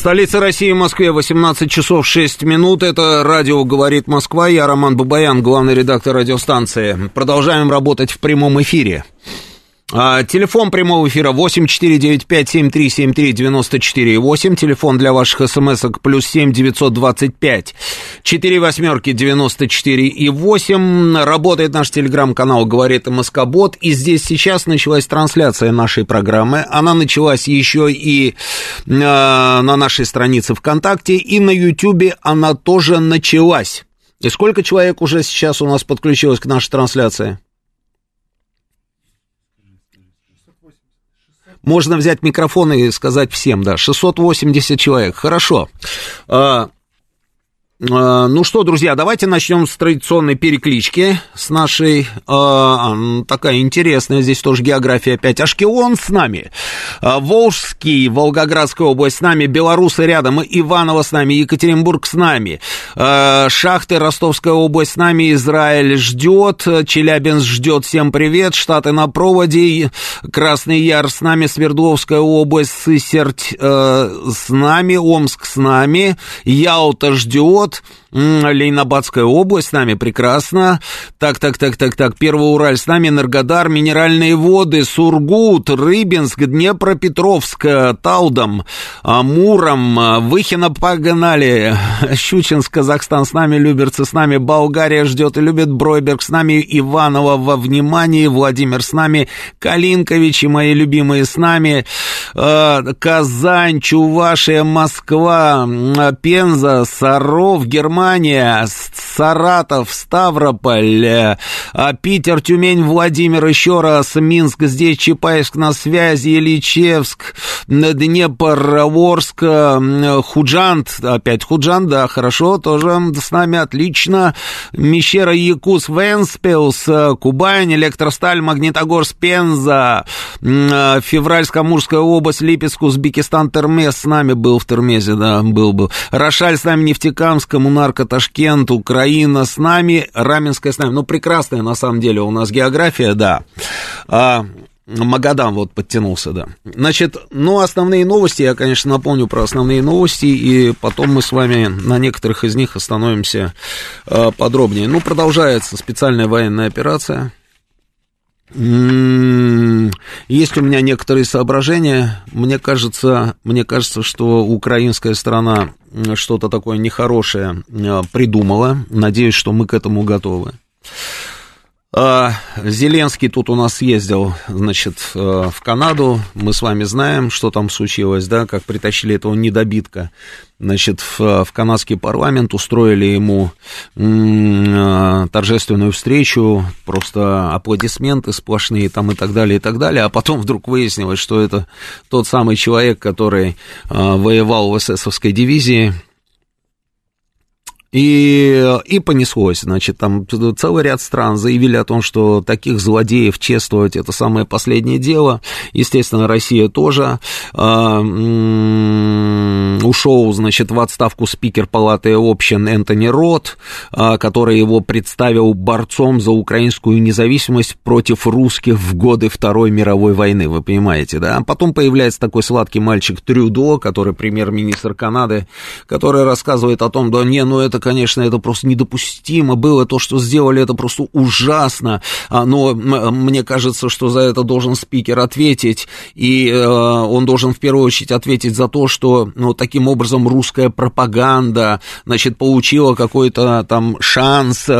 В столице России, Москве, 18 часов 6 минут. Это радио «Говорит Москва». Я Роман Бабаян, главный редактор радиостанции. Продолжаем работать в прямом эфире. А, телефон прямого эфира 8495-7373-94-8. Телефон для ваших смс-ок плюс 7 925 4 восьмерки 94 и 8. Работает наш телеграм-канал «Говорит Москобот». И здесь сейчас началась трансляция нашей программы. Она началась еще и э, на нашей странице ВКонтакте, и на Ютьюбе она тоже началась. И сколько человек уже сейчас у нас подключилось к нашей трансляции? Можно взять микрофон и сказать всем, да, 680 человек, хорошо. А, ну что, друзья, давайте начнем с традиционной переклички, с нашей, э, такая интересная здесь тоже география опять. Ашкелон с нами, Волжский, Волгоградская область с нами, Белорусы рядом, Иваново с нами, Екатеринбург с нами, э, Шахты, Ростовская область с нами, Израиль ждет, Челябинск ждет, всем привет, Штаты на проводе, Красный Яр с нами, Свердловская область, Сысерть э, с нами, Омск с нами, Ялта ждет, вот, Лейнобадская область с нами прекрасно. Так, так, так, так, так. Первый Ураль с нами, Энергодар, Минеральные воды, Сургут, Рыбинск, Днепропетровск, Талдом, Муром, Выхино погнали. Щучинск, Казахстан с нами, Люберцы с нами, Болгария ждет и любит, Бройберг с нами, Иваново во внимании, Владимир с нами, Калинковичи, мои любимые с нами, э, Казань, Чувашия, Москва, Пенза, Саров, Германия, Германия, Саратов, Ставрополь, э, а Питер, Тюмень, Владимир, еще раз, Минск, здесь Чапаевск на связи, Ильичевск, Днепр, Орск, Худжант, опять Худжант, да, хорошо, тоже с нами отлично, Мещера, Якус, Венспилс, Кубань, Электросталь, Магнитогорск, Пенза, э, Февральско-Амурская область, Липецк, Узбекистан, Термес с нами был в Термезе, да, был бы. Рошаль с нами, Нефтекамск, Мунар, Нарко, Ташкент, Украина с нами, Раменская с нами. Ну, прекрасная на самом деле у нас география, да. А, Магадан вот подтянулся, да. Значит, ну, основные новости, я, конечно, напомню про основные новости, и потом мы с вами на некоторых из них остановимся э, подробнее. Ну, продолжается специальная военная операция. Есть у меня некоторые соображения. Мне кажется, мне кажется, что украинская сторона что-то такое нехорошее э, придумала. Надеюсь, что мы к этому готовы. А, Зеленский тут у нас ездил, значит, э, в Канаду. Мы с вами знаем, что там случилось, да, как притащили этого недобитка, значит, в, в канадский парламент, устроили ему м- э, торжественную встречу, просто аплодисменты сплошные там и так далее, и так далее. А потом вдруг выяснилось, что это тот самый человек, который а, воевал в эсэсовской дивизии, и, и понеслось, значит, там целый ряд стран заявили о том, что таких злодеев чествовать это самое последнее дело. Естественно, Россия тоже. Э, ушел, значит, в отставку спикер Палаты общин Энтони Рот, э, который его представил борцом за украинскую независимость против русских в годы Второй мировой войны, вы понимаете, да? Потом появляется такой сладкий мальчик Трюдо, который премьер-министр Канады, который рассказывает о том, да не, ну это конечно, это просто недопустимо было, то, что сделали, это просто ужасно, а, но мне кажется, что за это должен спикер ответить, и э, он должен в первую очередь ответить за то, что ну, таким образом русская пропаганда, значит, получила какой-то там шанс э,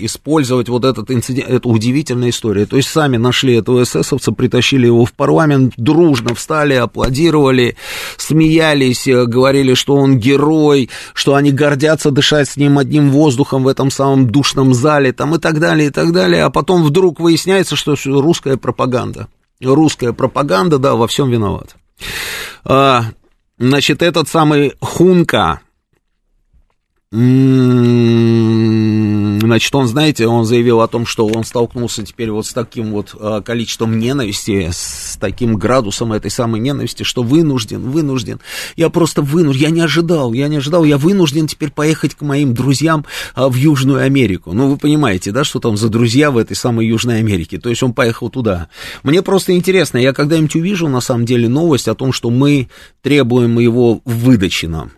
использовать вот этот инцидент, это удивительная история, то есть сами нашли этого эсэсовца, притащили его в парламент, дружно встали, аплодировали, смеялись, э, говорили, что он герой, что они гордятся дышать дышать с ним одним воздухом в этом самом душном зале, там и так далее, и так далее, а потом вдруг выясняется, что русская пропаганда. Русская пропаганда, да, во всем виноват. А, значит, этот самый Хунка, Значит, он, знаете, он заявил о том, что он столкнулся теперь вот с таким вот а, количеством ненависти, с таким градусом этой самой ненависти, что вынужден, вынужден. Я просто вынужден, я не ожидал, я не ожидал, я вынужден теперь поехать к моим друзьям а, в Южную Америку. Ну, вы понимаете, да, что там за друзья в этой самой Южной Америке. То есть он поехал туда. Мне просто интересно, я когда-нибудь увижу, на самом деле, новость о том, что мы требуем его выдачи нам.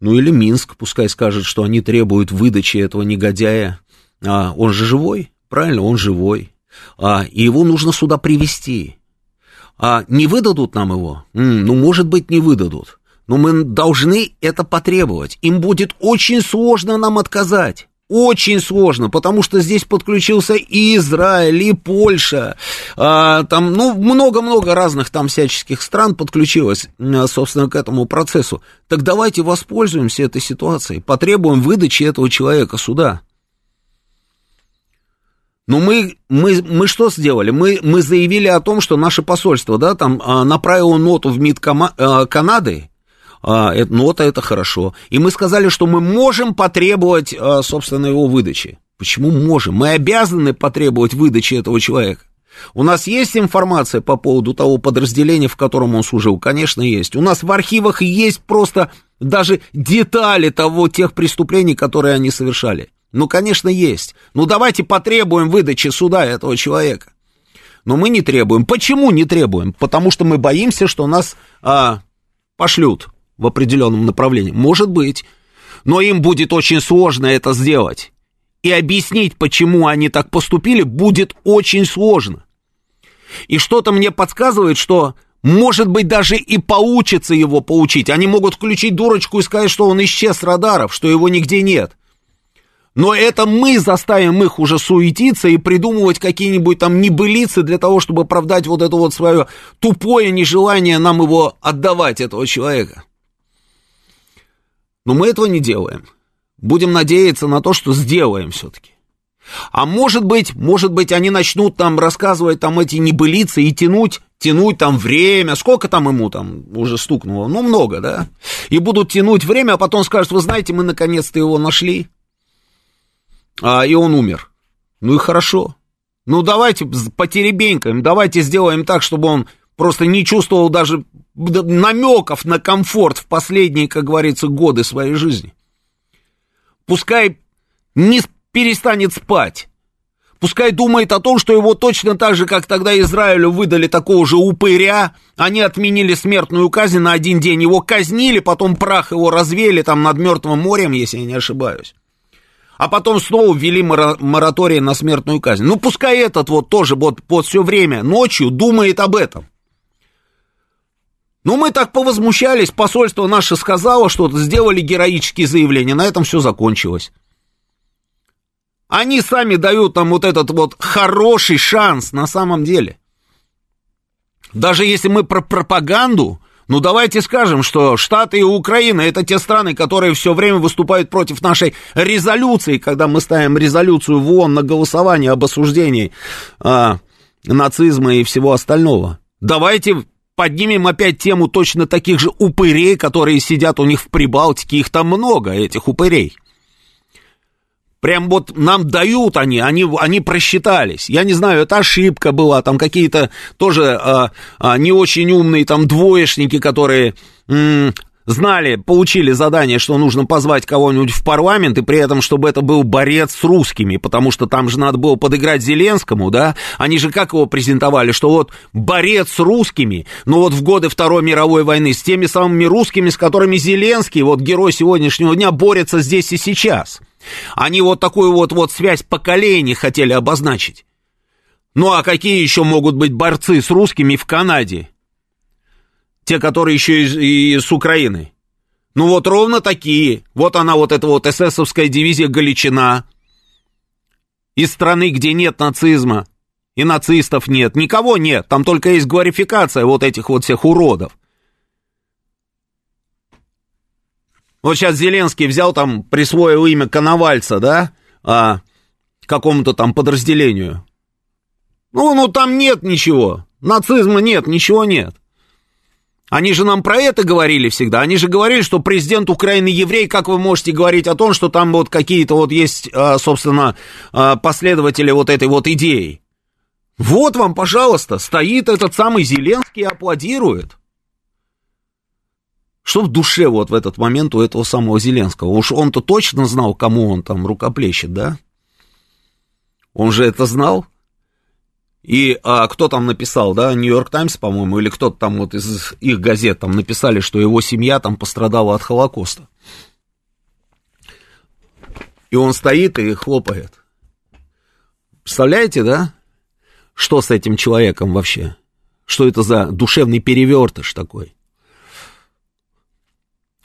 Ну или Минск пускай скажет, что они требуют выдачи этого негодяя. А, он же живой, правильно, он живой. А, и его нужно сюда привести. А не выдадут нам его? М, ну, может быть, не выдадут. Но мы должны это потребовать. Им будет очень сложно нам отказать. Очень сложно, потому что здесь подключился и Израиль, и Польша, а, там, ну, много-много разных там всяческих стран подключилось, собственно, к этому процессу. Так давайте воспользуемся этой ситуацией, потребуем выдачи этого человека сюда. Ну, мы, мы, мы что сделали? Мы, мы заявили о том, что наше посольство, да, там, а, направило ноту в МИД а, Канады, а, это, нота это хорошо. И мы сказали, что мы можем потребовать, а, собственно, его выдачи. Почему можем? Мы обязаны потребовать выдачи этого человека. У нас есть информация по поводу того подразделения, в котором он служил? Конечно, есть. У нас в архивах есть просто даже детали того, тех преступлений, которые они совершали. Ну, конечно, есть. Ну, давайте потребуем выдачи суда этого человека. Но мы не требуем. Почему не требуем? Потому что мы боимся, что нас а, пошлют в определенном направлении? Может быть. Но им будет очень сложно это сделать. И объяснить, почему они так поступили, будет очень сложно. И что-то мне подсказывает, что, может быть, даже и получится его поучить. Они могут включить дурочку и сказать, что он исчез с радаров, что его нигде нет. Но это мы заставим их уже суетиться и придумывать какие-нибудь там небылицы для того, чтобы оправдать вот это вот свое тупое нежелание нам его отдавать, этого человека. Но мы этого не делаем. Будем надеяться на то, что сделаем все-таки. А может быть, может быть, они начнут там рассказывать там эти небылицы и тянуть, тянуть там время, сколько там ему там уже стукнуло, ну много, да, и будут тянуть время, а потом скажут, вы знаете, мы наконец-то его нашли, а, и он умер. Ну и хорошо. Ну давайте потеребенькаем, давайте сделаем так, чтобы он просто не чувствовал даже намеков на комфорт в последние, как говорится, годы своей жизни. Пускай не перестанет спать. Пускай думает о том, что его точно так же, как тогда Израилю выдали такого же упыря, они отменили смертную казнь на один день, его казнили, потом прах его развели там над Мертвым морем, если я не ошибаюсь. А потом снова ввели мораторий на смертную казнь. Ну, пускай этот вот тоже вот, вот все время ночью думает об этом. Ну, мы так повозмущались, посольство наше сказало что-то, сделали героические заявления, на этом все закончилось. Они сами дают нам вот этот вот хороший шанс на самом деле. Даже если мы про пропаганду, ну давайте скажем, что Штаты и Украина это те страны, которые все время выступают против нашей резолюции, когда мы ставим резолюцию в ООН на голосование об осуждении а, нацизма и всего остального. Давайте поднимем опять тему точно таких же упырей, которые сидят у них в Прибалтике, их там много, этих упырей. Прям вот нам дают они, они, они просчитались. Я не знаю, это ошибка была, там какие-то тоже а, а, не очень умные там двоечники, которые м- знали, получили задание, что нужно позвать кого-нибудь в парламент, и при этом, чтобы это был борец с русскими, потому что там же надо было подыграть Зеленскому, да? Они же как его презентовали, что вот борец с русскими, но вот в годы Второй мировой войны с теми самыми русскими, с которыми Зеленский, вот герой сегодняшнего дня, борется здесь и сейчас. Они вот такую вот, вот связь поколений хотели обозначить. Ну а какие еще могут быть борцы с русскими в Канаде? Те, которые еще и, и с Украины. Ну вот ровно такие. Вот она, вот эта вот эсэсовская дивизия Галичина. Из страны, где нет нацизма. И нацистов нет. Никого нет. Там только есть глорификация вот этих вот всех уродов. Вот сейчас Зеленский взял там, присвоил имя Коновальца, да, а, какому-то там подразделению. Ну, ну там нет ничего. Нацизма нет, ничего нет. Они же нам про это говорили всегда. Они же говорили, что президент Украины еврей. Как вы можете говорить о том, что там вот какие-то вот есть, а, собственно, а, последователи вот этой вот идеи? Вот вам, пожалуйста, стоит этот самый Зеленский и аплодирует. Что в душе вот в этот момент у этого самого Зеленского? Уж он-то точно знал, кому он там рукоплещет, да? Он же это знал. И а, кто там написал, да, Нью-Йорк Таймс, по-моему, или кто-то там вот из их газет там написали, что его семья там пострадала от Холокоста. И он стоит и хлопает. Представляете, да? Что с этим человеком вообще? Что это за душевный перевертыш такой?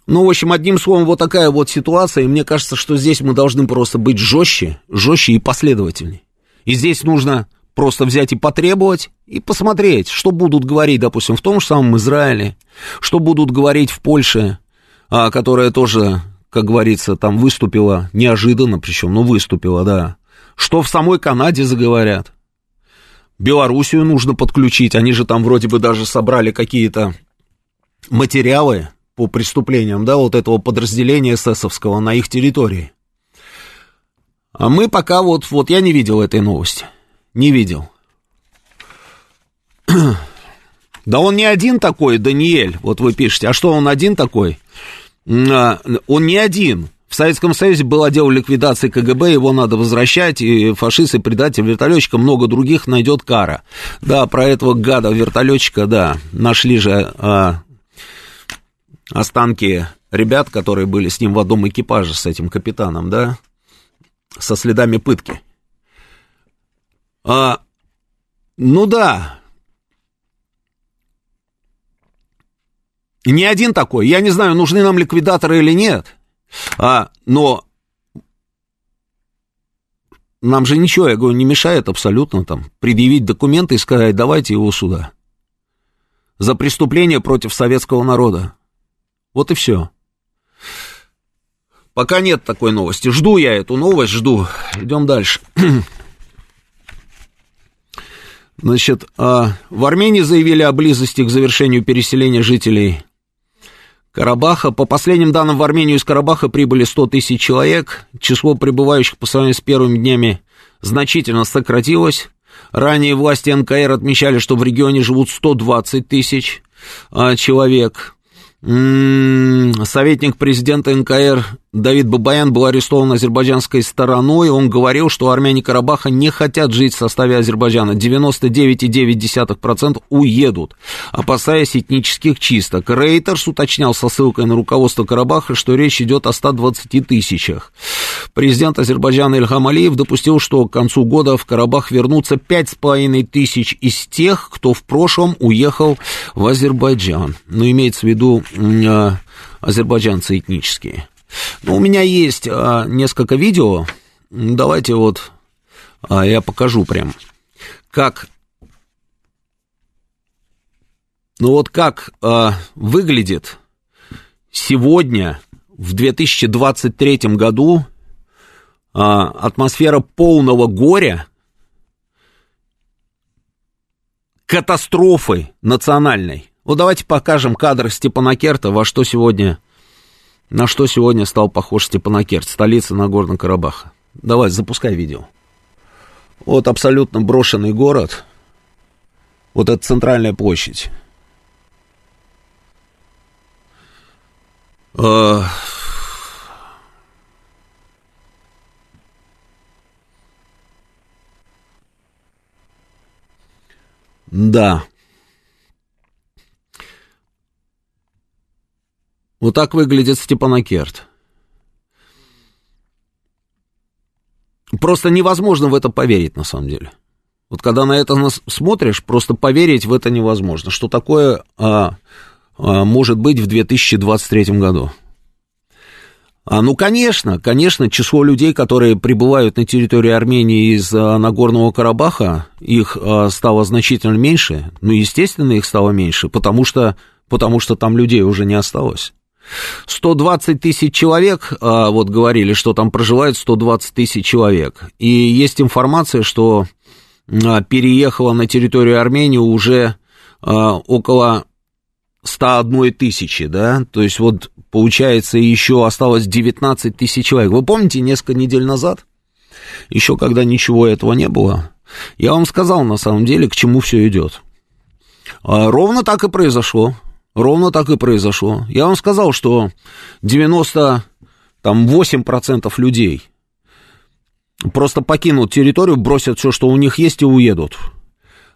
Ну, в общем, одним словом, вот такая вот ситуация, и мне кажется, что здесь мы должны просто быть жестче, жестче и последовательней. И здесь нужно просто взять и потребовать, и посмотреть, что будут говорить, допустим, в том же самом Израиле, что будут говорить в Польше, а, которая тоже, как говорится, там выступила неожиданно, причем, ну, выступила, да, что в самой Канаде заговорят. Белоруссию нужно подключить, они же там вроде бы даже собрали какие-то материалы по преступлениям, да, вот этого подразделения эсэсовского на их территории. А мы пока вот, вот я не видел этой новости не видел. Да он не один такой, Даниэль, вот вы пишете. А что, он один такой? А, он не один. В Советском Союзе был отдел ликвидации КГБ, его надо возвращать, и фашисты, предатель вертолетчика, много других найдет кара. Да, про этого гада вертолетчика, да, нашли же а, останки ребят, которые были с ним в одном экипаже, с этим капитаном, да, со следами пытки. А, ну да. Не один такой. Я не знаю, нужны нам ликвидаторы или нет. А, но нам же ничего, я говорю, не мешает абсолютно там предъявить документы и сказать, давайте его сюда. За преступление против советского народа. Вот и все. Пока нет такой новости. Жду я эту новость, жду. Идем дальше. Значит, а, в Армении заявили о близости к завершению переселения жителей Карабаха. По последним данным, в Армению из Карабаха прибыли 100 тысяч человек. Число прибывающих по сравнению с первыми днями значительно сократилось. Ранее власти НКР отмечали, что в регионе живут 120 тысяч а, человек. Советник президента НКР Давид Бабаян был арестован азербайджанской стороной. Он говорил, что армяне Карабаха не хотят жить в составе Азербайджана. 99,9% уедут, опасаясь этнических чисток. Рейтерс уточнял со ссылкой на руководство Карабаха, что речь идет о 120 тысячах. Президент Азербайджана Ильхам Алиев допустил, что к концу года в Карабах вернутся 5,5 тысяч из тех, кто в прошлом уехал в Азербайджан. Но имеется в виду а, азербайджанцы этнические. Ну, у меня есть а, несколько видео. Давайте вот а, я покажу прям, как... Ну вот как а, выглядит сегодня, в 2023 году, а, атмосфера полного горя, катастрофы национальной. Вот давайте покажем кадр Степанакерта, во что сегодня, на что сегодня стал похож Степанакерт, столица Нагорного Карабаха. Давай, запускай видео. Вот абсолютно брошенный город. Вот это центральная площадь. А, да. Вот так выглядит Степанакерт. Просто невозможно в это поверить, на самом деле. Вот когда на это смотришь, просто поверить в это невозможно. Что такое а, а, может быть в 2023 году? А, ну, конечно, конечно, число людей, которые прибывают на территории Армении из а, Нагорного Карабаха, их а, стало значительно меньше. Ну, естественно, их стало меньше, потому что, потому что там людей уже не осталось. 120 тысяч человек, а, вот говорили, что там проживает 120 тысяч человек. И есть информация, что а, переехало на территорию Армении уже а, около 101 тысячи, да, то есть вот получается еще осталось 19 тысяч человек. Вы помните, несколько недель назад, еще когда ничего этого не было, я вам сказал на самом деле, к чему все идет. Ровно так и произошло. Ровно так и произошло. Я вам сказал, что 98% людей просто покинут территорию, бросят все, что у них есть, и уедут.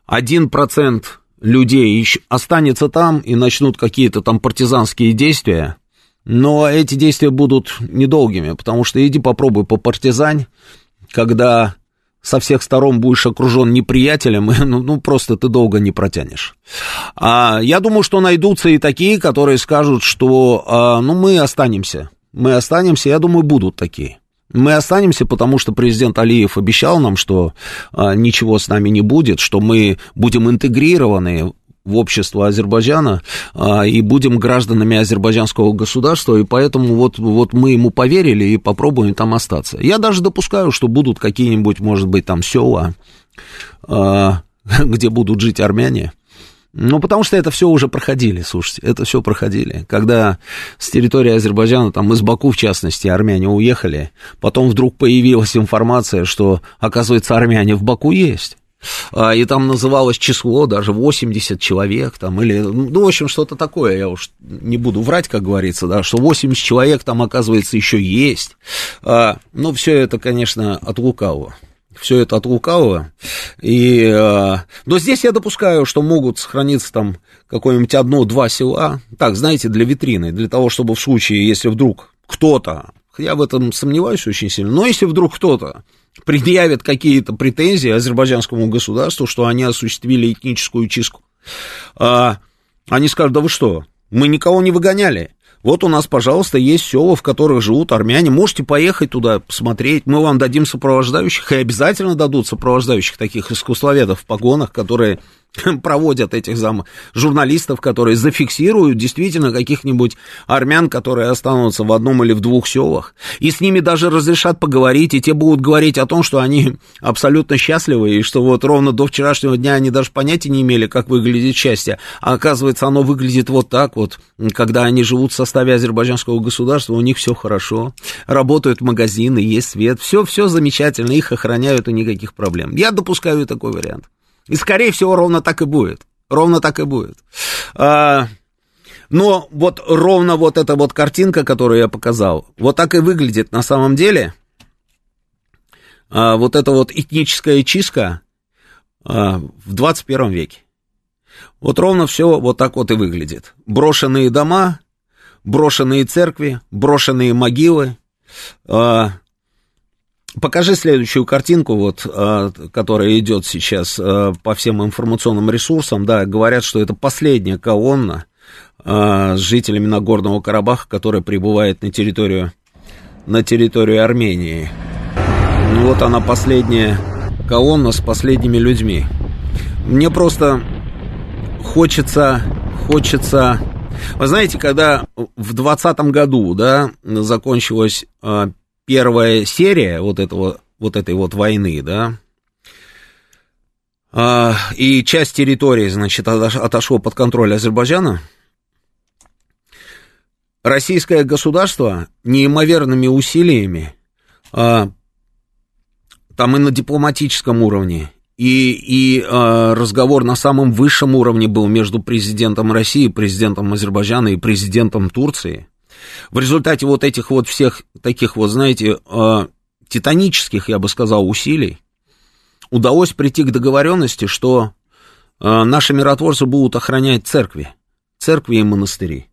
Один процент людей останется там и начнут какие-то там партизанские действия, но эти действия будут недолгими, потому что иди попробуй по партизань, когда со всех сторон будешь окружен неприятелем, ну, ну просто ты долго не протянешь. А, я думаю, что найдутся и такие, которые скажут, что а, ну мы останемся, мы останемся, я думаю, будут такие. Мы останемся, потому что президент Алиев обещал нам, что а, ничего с нами не будет, что мы будем интегрированы в общество Азербайджана а, и будем гражданами азербайджанского государства, и поэтому вот, вот мы ему поверили и попробуем там остаться. Я даже допускаю, что будут какие-нибудь, может быть, там села, а, где будут жить армяне. Ну, потому что это все уже проходили, слушайте, это все проходили. Когда с территории Азербайджана, там из Баку, в частности, армяне уехали, потом вдруг появилась информация, что, оказывается, армяне в Баку есть. А, и там называлось число даже 80 человек, там, или, ну, в общем, что-то такое, я уж не буду врать, как говорится, да, что 80 человек там, оказывается, еще есть. А, ну, все это, конечно, от лукавого. Все это от лукавого. И, а, но здесь я допускаю, что могут сохраниться там какое-нибудь одно-два села, так, знаете, для витрины, для того, чтобы в случае, если вдруг кто-то, я в этом сомневаюсь очень сильно, но если вдруг кто-то предъявят какие-то претензии азербайджанскому государству, что они осуществили этническую чистку. А, они скажут, да вы что, мы никого не выгоняли. Вот у нас, пожалуйста, есть села, в которых живут армяне. Можете поехать туда посмотреть. Мы вам дадим сопровождающих, и обязательно дадут сопровождающих таких искусствоведов в погонах, которые проводят этих зам... журналистов, которые зафиксируют действительно каких-нибудь армян, которые останутся в одном или в двух селах, и с ними даже разрешат поговорить, и те будут говорить о том, что они абсолютно счастливы, и что вот ровно до вчерашнего дня они даже понятия не имели, как выглядит счастье, а оказывается, оно выглядит вот так вот, когда они живут в составе азербайджанского государства, у них все хорошо, работают магазины, есть свет, все, все замечательно, их охраняют и никаких проблем. Я допускаю такой вариант. И, скорее всего, ровно так и будет. Ровно так и будет. А, но вот ровно вот эта вот картинка, которую я показал, вот так и выглядит на самом деле. А, вот эта вот этническая чистка а, в 21 веке. Вот ровно все вот так вот и выглядит. Брошенные дома, брошенные церкви, брошенные могилы, Покажи следующую картинку, вот, а, которая идет сейчас а, по всем информационным ресурсам. Да, говорят, что это последняя колонна а, с жителями Нагорного Карабаха, которая прибывает на территорию, на территорию Армении. Ну, вот она последняя колонна с последними людьми. Мне просто хочется, хочется... Вы знаете, когда в 2020 году, да, закончилась первая серия вот этого, вот этой вот войны, да, а, и часть территории, значит, отошло под контроль Азербайджана, российское государство неимоверными усилиями, а, там и на дипломатическом уровне, и, и э, разговор на самом высшем уровне был между президентом России, президентом Азербайджана и президентом Турции. В результате вот этих вот всех таких вот, знаете, э, титанических, я бы сказал, усилий удалось прийти к договоренности, что э, наши миротворцы будут охранять церкви, церкви и монастыри.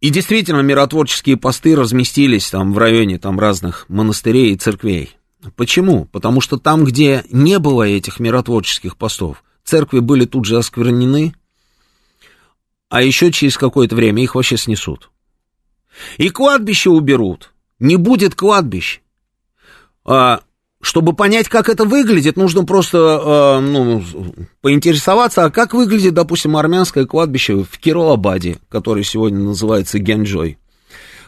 И действительно, миротворческие посты разместились там в районе там разных монастырей и церквей. Почему? Потому что там, где не было этих миротворческих постов, церкви были тут же осквернены, а еще через какое-то время их вообще снесут. И кладбище уберут. Не будет кладбищ. А, чтобы понять, как это выглядит, нужно просто а, ну, поинтересоваться, а как выглядит, допустим, армянское кладбище в Кировабаде, который сегодня называется Генджой.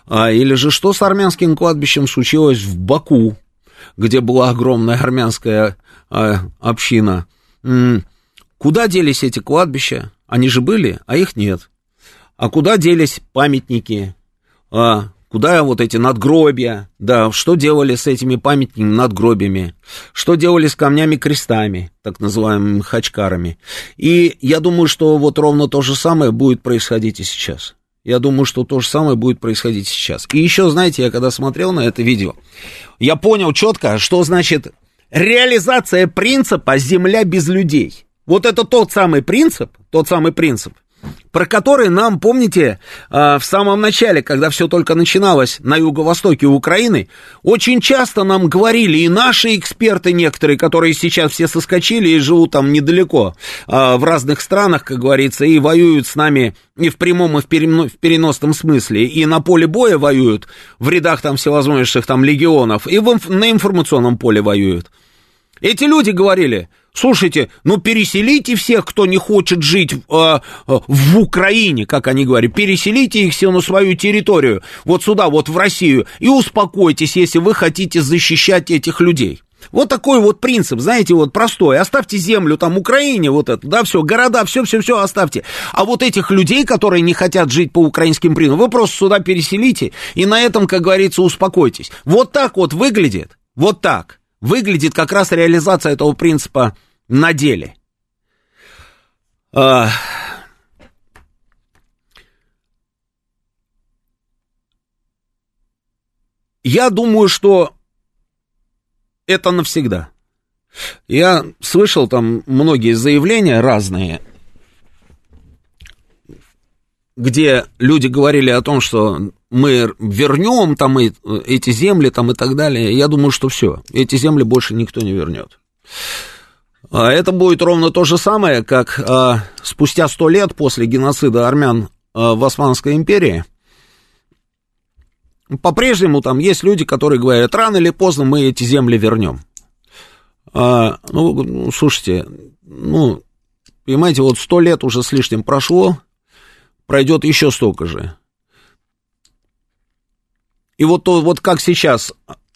А, или же что с армянским кладбищем случилось в Баку, где была огромная армянская а, община. М- куда делись эти кладбища? Они же были, а их нет. А куда делись памятники? А, куда вот эти надгробия? Да, что делали с этими памятниками, надгробиями? Что делали с камнями-крестами, так называемыми хачкарами? И я думаю, что вот ровно то же самое будет происходить и сейчас. Я думаю, что то же самое будет происходить сейчас. И еще, знаете, я когда смотрел на это видео, я понял четко, что значит реализация принципа «земля без людей». Вот это тот самый принцип, тот самый принцип, про который нам, помните, а, в самом начале, когда все только начиналось на юго-востоке Украины, очень часто нам говорили, и наши эксперты некоторые, которые сейчас все соскочили и живут там недалеко, а, в разных странах, как говорится, и воюют с нами и в прямом, и в переносном смысле, и на поле боя воюют, в рядах там всевозможных там легионов, и на информационном поле воюют. Эти люди говорили, слушайте, ну переселите всех, кто не хочет жить э, в Украине, как они говорят, переселите их все на свою территорию, вот сюда, вот в Россию, и успокойтесь, если вы хотите защищать этих людей. Вот такой вот принцип, знаете, вот простой. Оставьте землю там Украине, вот это, да, все, города, все, все, все оставьте. А вот этих людей, которые не хотят жить по украинским принципам, вы просто сюда переселите, и на этом, как говорится, успокойтесь. Вот так вот выглядит, вот так выглядит как раз реализация этого принципа на деле. А... Я думаю, что это навсегда. Я слышал там многие заявления разные, где люди говорили о том, что мы вернем там и, эти земли там и так далее, я думаю, что все, эти земли больше никто не вернет. А это будет ровно то же самое, как а, спустя сто лет после геноцида армян а, в Османской империи, по-прежнему там есть люди, которые говорят, рано или поздно мы эти земли вернем. А, ну, ну, слушайте, ну, понимаете, вот сто лет уже с лишним прошло, пройдет еще столько же. И вот, то, вот как сейчас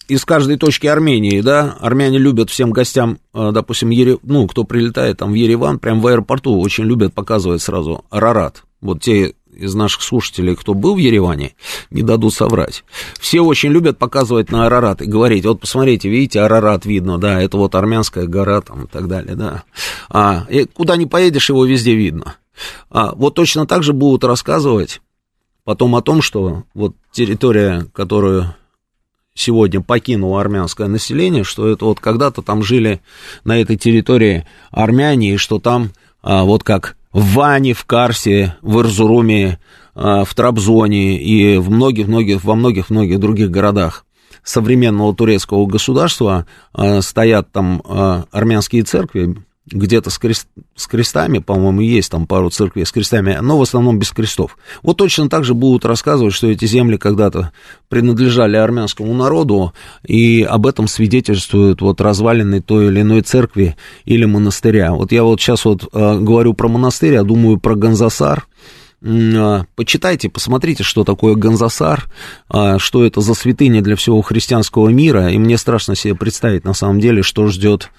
из каждой точки Армении, да, армяне любят всем гостям, э, допустим, Ере, ну, кто прилетает там в Ереван, прям в аэропорту, очень любят показывать сразу Арарат. Вот те из наших слушателей, кто был в Ереване, не дадут соврать. Все очень любят показывать на Арарат и говорить, вот посмотрите, видите, Арарат видно, да, это вот армянская гора там и так далее, да. А, и куда не поедешь, его везде видно. А, вот точно так же будут рассказывать потом о том, что вот территория, которую сегодня покинуло армянское население, что это вот когда-то там жили на этой территории армяне, и что там а, вот как в Ване, в Карсе, в Ирзуруме, а, в Трабзоне и в многих-многих, во многих-многих других городах современного турецкого государства а, стоят там а, армянские церкви, где-то с, крест, с крестами, по-моему, есть там пару церквей с крестами, но в основном без крестов. Вот точно так же будут рассказывать, что эти земли когда-то принадлежали армянскому народу, и об этом свидетельствуют вот развалины той или иной церкви или монастыря. Вот я вот сейчас вот э, говорю про монастырь, а думаю про Ганзасар, а, Почитайте, посмотрите, что такое Ганзасар, а, что это за святыня для всего христианского мира, и мне страшно себе представить на самом деле, что ждет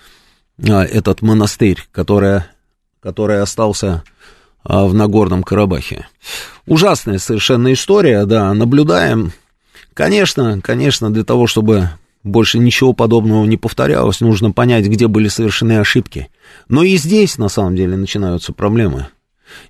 этот монастырь, который, который остался а, в Нагорном Карабахе. Ужасная совершенно история, да, наблюдаем. Конечно, конечно, для того, чтобы больше ничего подобного не повторялось, нужно понять, где были совершены ошибки. Но и здесь, на самом деле, начинаются проблемы.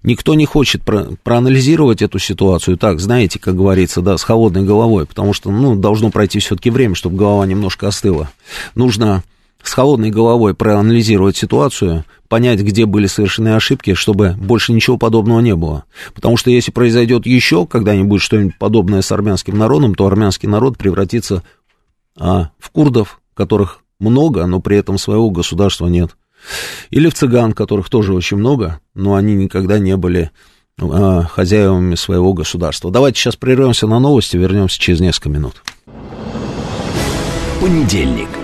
Никто не хочет про проанализировать эту ситуацию так, знаете, как говорится, да, с холодной головой, потому что, ну, должно пройти все-таки время, чтобы голова немножко остыла. Нужно с холодной головой проанализировать ситуацию, понять, где были совершены ошибки, чтобы больше ничего подобного не было. Потому что если произойдет еще когда-нибудь что-нибудь подобное с армянским народом, то армянский народ превратится а, в курдов, которых много, но при этом своего государства нет. Или в цыган, которых тоже очень много, но они никогда не были а, хозяевами своего государства. Давайте сейчас прервемся на новости, вернемся через несколько минут. Понедельник.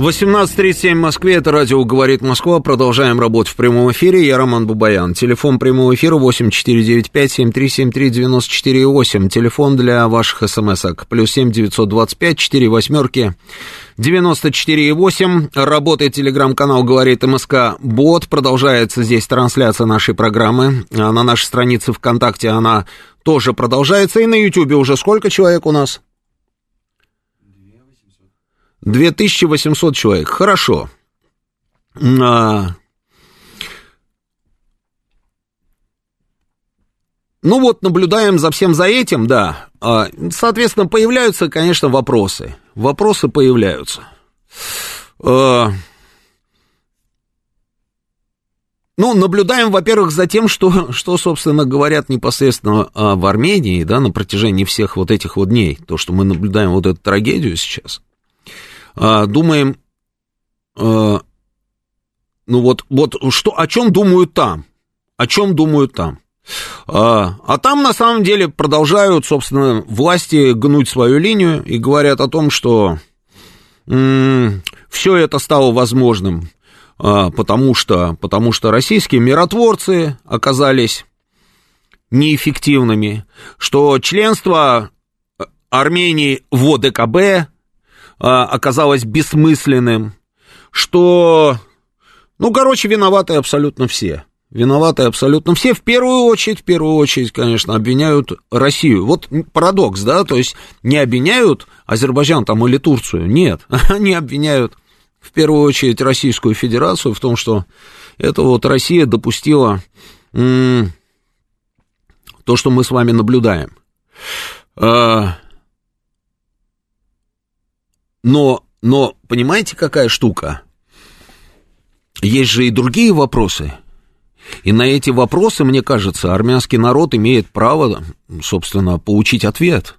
18.37 в Москве, это радио «Говорит Москва». Продолжаем работу в прямом эфире. Я Роман Бабаян. Телефон прямого эфира 8495-7373-94,8. Телефон для ваших смс-ок. Плюс 7 925 4 восьмерки 94,8. Работает телеграм-канал «Говорит МСК Бот». Продолжается здесь трансляция нашей программы. А на нашей странице ВКонтакте она тоже продолжается. И на Ютьюбе уже сколько человек у нас? 2800 человек. Хорошо. А... Ну вот, наблюдаем за всем за этим, да. А, соответственно, появляются, конечно, вопросы. Вопросы появляются. А... Ну, наблюдаем, во-первых, за тем, что, что, собственно, говорят непосредственно а, в Армении, да, на протяжении всех вот этих вот дней. То, что мы наблюдаем вот эту трагедию сейчас. А, думаем, а, ну вот, вот что, о чем думают там? О чем думают там? А, а там на самом деле продолжают, собственно, власти гнуть свою линию и говорят о том, что все это стало возможным, потому, что, потому что российские миротворцы оказались неэффективными, что членство Армении в ОДКБ оказалось бессмысленным, что, ну, короче, виноваты абсолютно все. Виноваты абсолютно все. В первую очередь, в первую очередь, конечно, обвиняют Россию. Вот парадокс, да, то есть не обвиняют Азербайджан там или Турцию, нет, они обвиняют в первую очередь Российскую Федерацию в том, что это вот Россия допустила то, что мы с вами наблюдаем. Но, но, понимаете, какая штука? Есть же и другие вопросы. И на эти вопросы, мне кажется, армянский народ имеет право, собственно, получить ответ.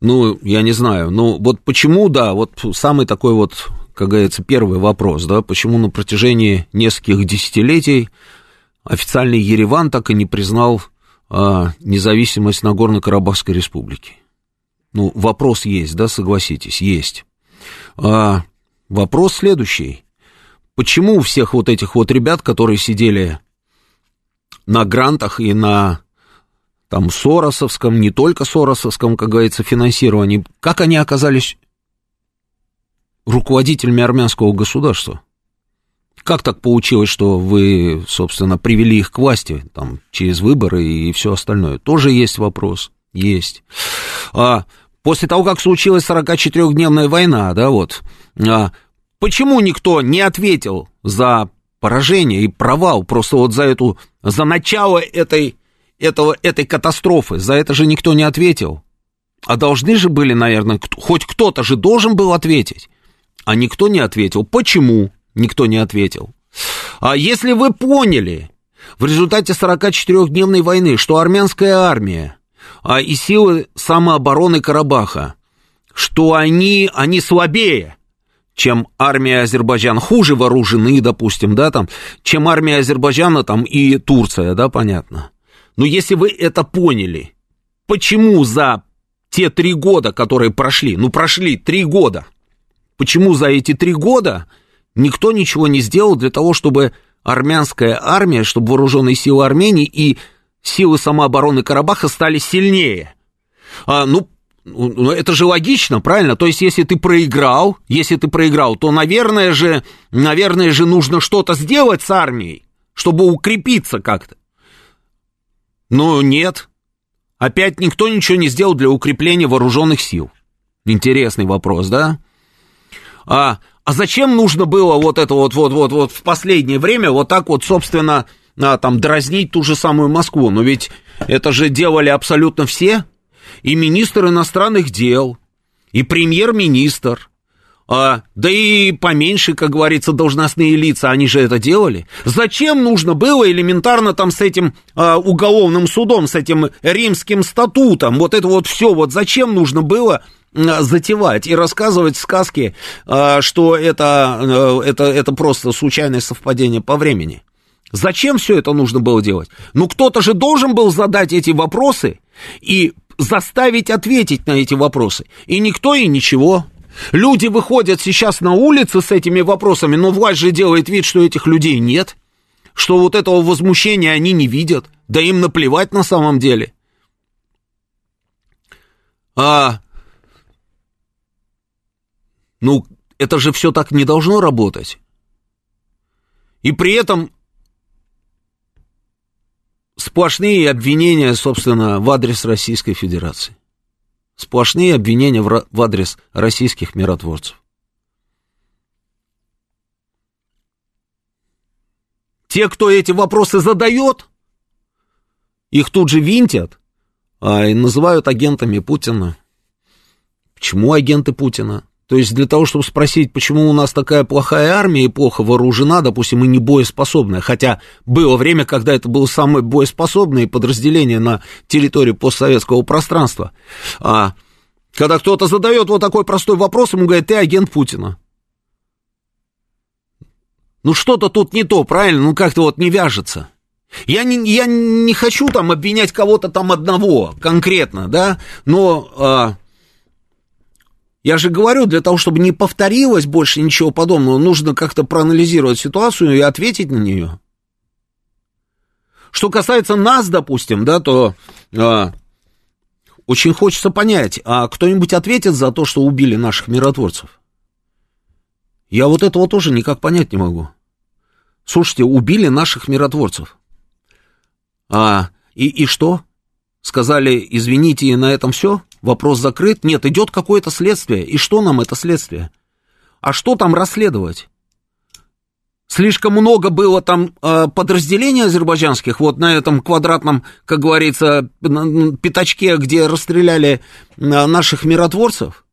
Ну, я не знаю. Ну, вот почему, да, вот самый такой вот, как говорится, первый вопрос, да, почему на протяжении нескольких десятилетий официальный Ереван так и не признал а, независимость Нагорно-Карабахской республики? Ну, вопрос есть, да, согласитесь, есть. А, вопрос следующий. Почему у всех вот этих вот ребят, которые сидели на грантах и на там Соросовском, не только Соросовском, как говорится, финансировании, как они оказались руководителями армянского государства? Как так получилось, что вы, собственно, привели их к власти, там, через выборы и все остальное? Тоже есть вопрос, есть. А, после того, как случилась 44-дневная война, да, вот, а, почему никто не ответил за поражение и провал, просто вот за эту, за начало этой, этого, этой катастрофы, за это же никто не ответил. А должны же были, наверное, хоть кто-то же должен был ответить. А никто не ответил. Почему никто не ответил? А если вы поняли в результате 44-дневной войны, что армянская армия и силы самообороны Карабаха, что они, они слабее, чем армия Азербайджана, хуже вооружены, допустим, да, там, чем армия Азербайджана там и Турция, да, понятно. Но если вы это поняли, почему за те три года, которые прошли, ну, прошли три года, почему за эти три года никто ничего не сделал для того, чтобы армянская армия, чтобы вооруженные силы Армении и силы самообороны Карабаха стали сильнее. А, ну, ну, это же логично, правильно? То есть, если ты проиграл, если ты проиграл, то, наверное же, наверное же, нужно что-то сделать с армией, чтобы укрепиться как-то. Но нет. Опять никто ничего не сделал для укрепления вооруженных сил. Интересный вопрос, да? А, а зачем нужно было вот это вот, вот, вот, вот в последнее время вот так вот, собственно, а, там, дразнить ту же самую Москву. Но ведь это же делали абсолютно все. И министр иностранных дел, и премьер-министр, а, да и поменьше, как говорится, должностные лица, они же это делали. Зачем нужно было элементарно там с этим а, уголовным судом, с этим римским статутом, вот это вот все, вот зачем нужно было затевать и рассказывать сказки, а, что это, а, это, это просто случайное совпадение по времени? Зачем все это нужно было делать? Ну, кто-то же должен был задать эти вопросы и заставить ответить на эти вопросы. И никто и ничего. Люди выходят сейчас на улицы с этими вопросами, но власть же делает вид, что этих людей нет, что вот этого возмущения они не видят, да им наплевать на самом деле. А, ну, это же все так не должно работать. И при этом сплошные обвинения, собственно, в адрес Российской Федерации. Сплошные обвинения в, в адрес российских миротворцев. Те, кто эти вопросы задает, их тут же винтят а, и называют агентами Путина. Почему агенты Путина? То есть для того, чтобы спросить, почему у нас такая плохая армия и плохо вооружена, допустим, и не боеспособная, хотя было время, когда это было самое боеспособное подразделение на территории постсоветского пространства. А, когда кто-то задает вот такой простой вопрос, ему говорят, ты агент Путина. Ну что-то тут не то, правильно? Ну как-то вот не вяжется. Я не, я не хочу там обвинять кого-то там одного конкретно, да, но... А, я же говорю, для того, чтобы не повторилось больше ничего подобного, нужно как-то проанализировать ситуацию и ответить на нее. Что касается нас, допустим, да, то а, очень хочется понять, а кто-нибудь ответит за то, что убили наших миротворцев? Я вот этого тоже никак понять не могу. Слушайте, убили наших миротворцев. А, и, и что? Сказали, извините, и на этом все? Вопрос закрыт? Нет, идет какое-то следствие. И что нам это следствие? А что там расследовать? Слишком много было там э, подразделений азербайджанских, вот на этом квадратном, как говорится, пятачке, где расстреляли э, наших миротворцев.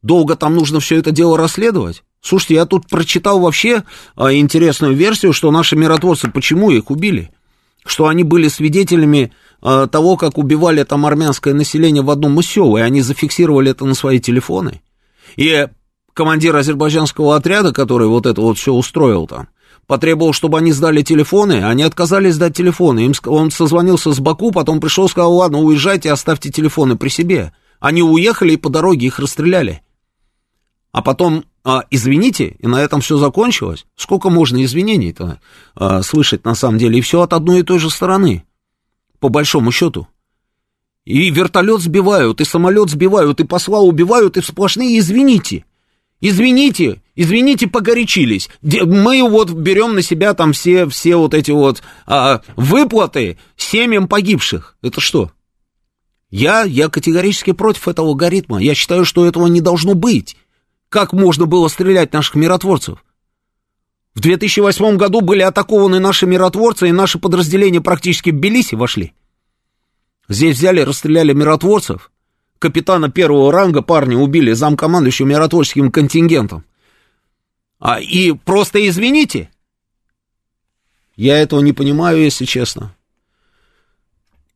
Долго там нужно все это дело расследовать. Слушайте, я тут прочитал вообще э, интересную версию, что наши миротворцы, почему их убили? Что они были свидетелями того, как убивали там армянское население в одном из сел, и они зафиксировали это на свои телефоны. И командир азербайджанского отряда, который вот это вот все устроил там, потребовал, чтобы они сдали телефоны, они отказались сдать телефоны. Им, он созвонился с Баку, потом пришел, сказал, ладно, уезжайте, оставьте телефоны при себе. Они уехали и по дороге их расстреляли. А потом, а, извините, и на этом все закончилось. Сколько можно извинений-то а, слышать на самом деле? И все от одной и той же стороны по большому счету. И вертолет сбивают, и самолет сбивают, и посла убивают, и сплошные извините. Извините, извините, погорячились. Мы вот берем на себя там все, все вот эти вот а, выплаты семьям погибших. Это что? Я, я категорически против этого алгоритма. Я считаю, что этого не должно быть. Как можно было стрелять наших миротворцев? В 2008 году были атакованы наши миротворцы, и наши подразделения практически в Тбилиси вошли. Здесь взяли, расстреляли миротворцев. Капитана первого ранга парня убили замкомандующим миротворческим контингентом. А, и просто извините. Я этого не понимаю, если честно.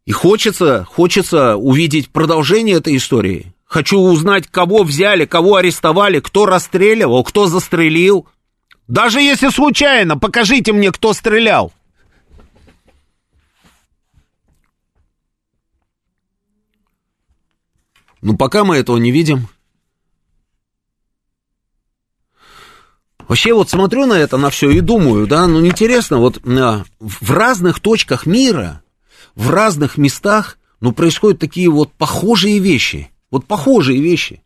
И хочется, хочется увидеть продолжение этой истории. Хочу узнать, кого взяли, кого арестовали, кто расстреливал, кто застрелил. Даже если случайно, покажите мне, кто стрелял. Ну, пока мы этого не видим. Вообще вот смотрю на это, на все и думаю, да, ну интересно, вот а, в разных точках мира, в разных местах, ну происходят такие вот похожие вещи, вот похожие вещи.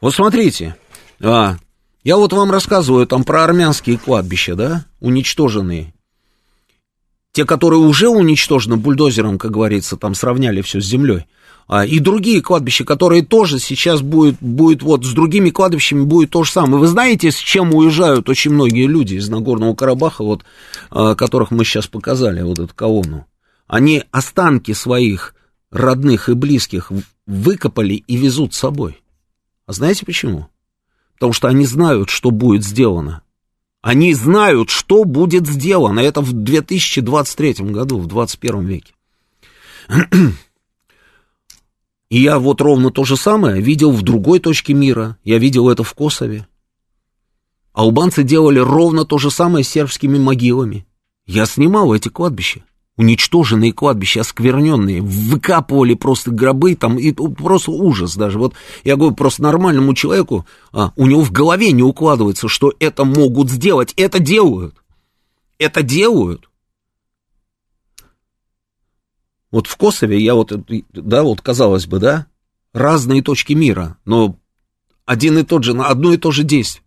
Вот смотрите, а, я вот вам рассказываю там про армянские кладбища, да, уничтоженные. Те, которые уже уничтожены бульдозером, как говорится, там сравняли все с землей. А, и другие кладбища, которые тоже сейчас будет, будет вот с другими кладбищами будет то же самое. Вы знаете, с чем уезжают очень многие люди из Нагорного Карабаха, вот, а, которых мы сейчас показали, вот эту колонну? Они останки своих родных и близких выкопали и везут с собой. А знаете почему? Потому что они знают, что будет сделано. Они знают, что будет сделано. Это в 2023 году, в 21 веке. И я вот ровно то же самое видел в другой точке мира. Я видел это в Косове. Албанцы делали ровно то же самое с сербскими могилами. Я снимал эти кладбища. Уничтоженные кладбища, оскверненные, выкапывали просто гробы, там, и просто ужас даже. Вот я говорю, просто нормальному человеку, а, у него в голове не укладывается, что это могут сделать. Это делают. Это делают. Вот в Косове я вот, да, вот казалось бы, да, разные точки мира, но один и тот же, одно и то же действие.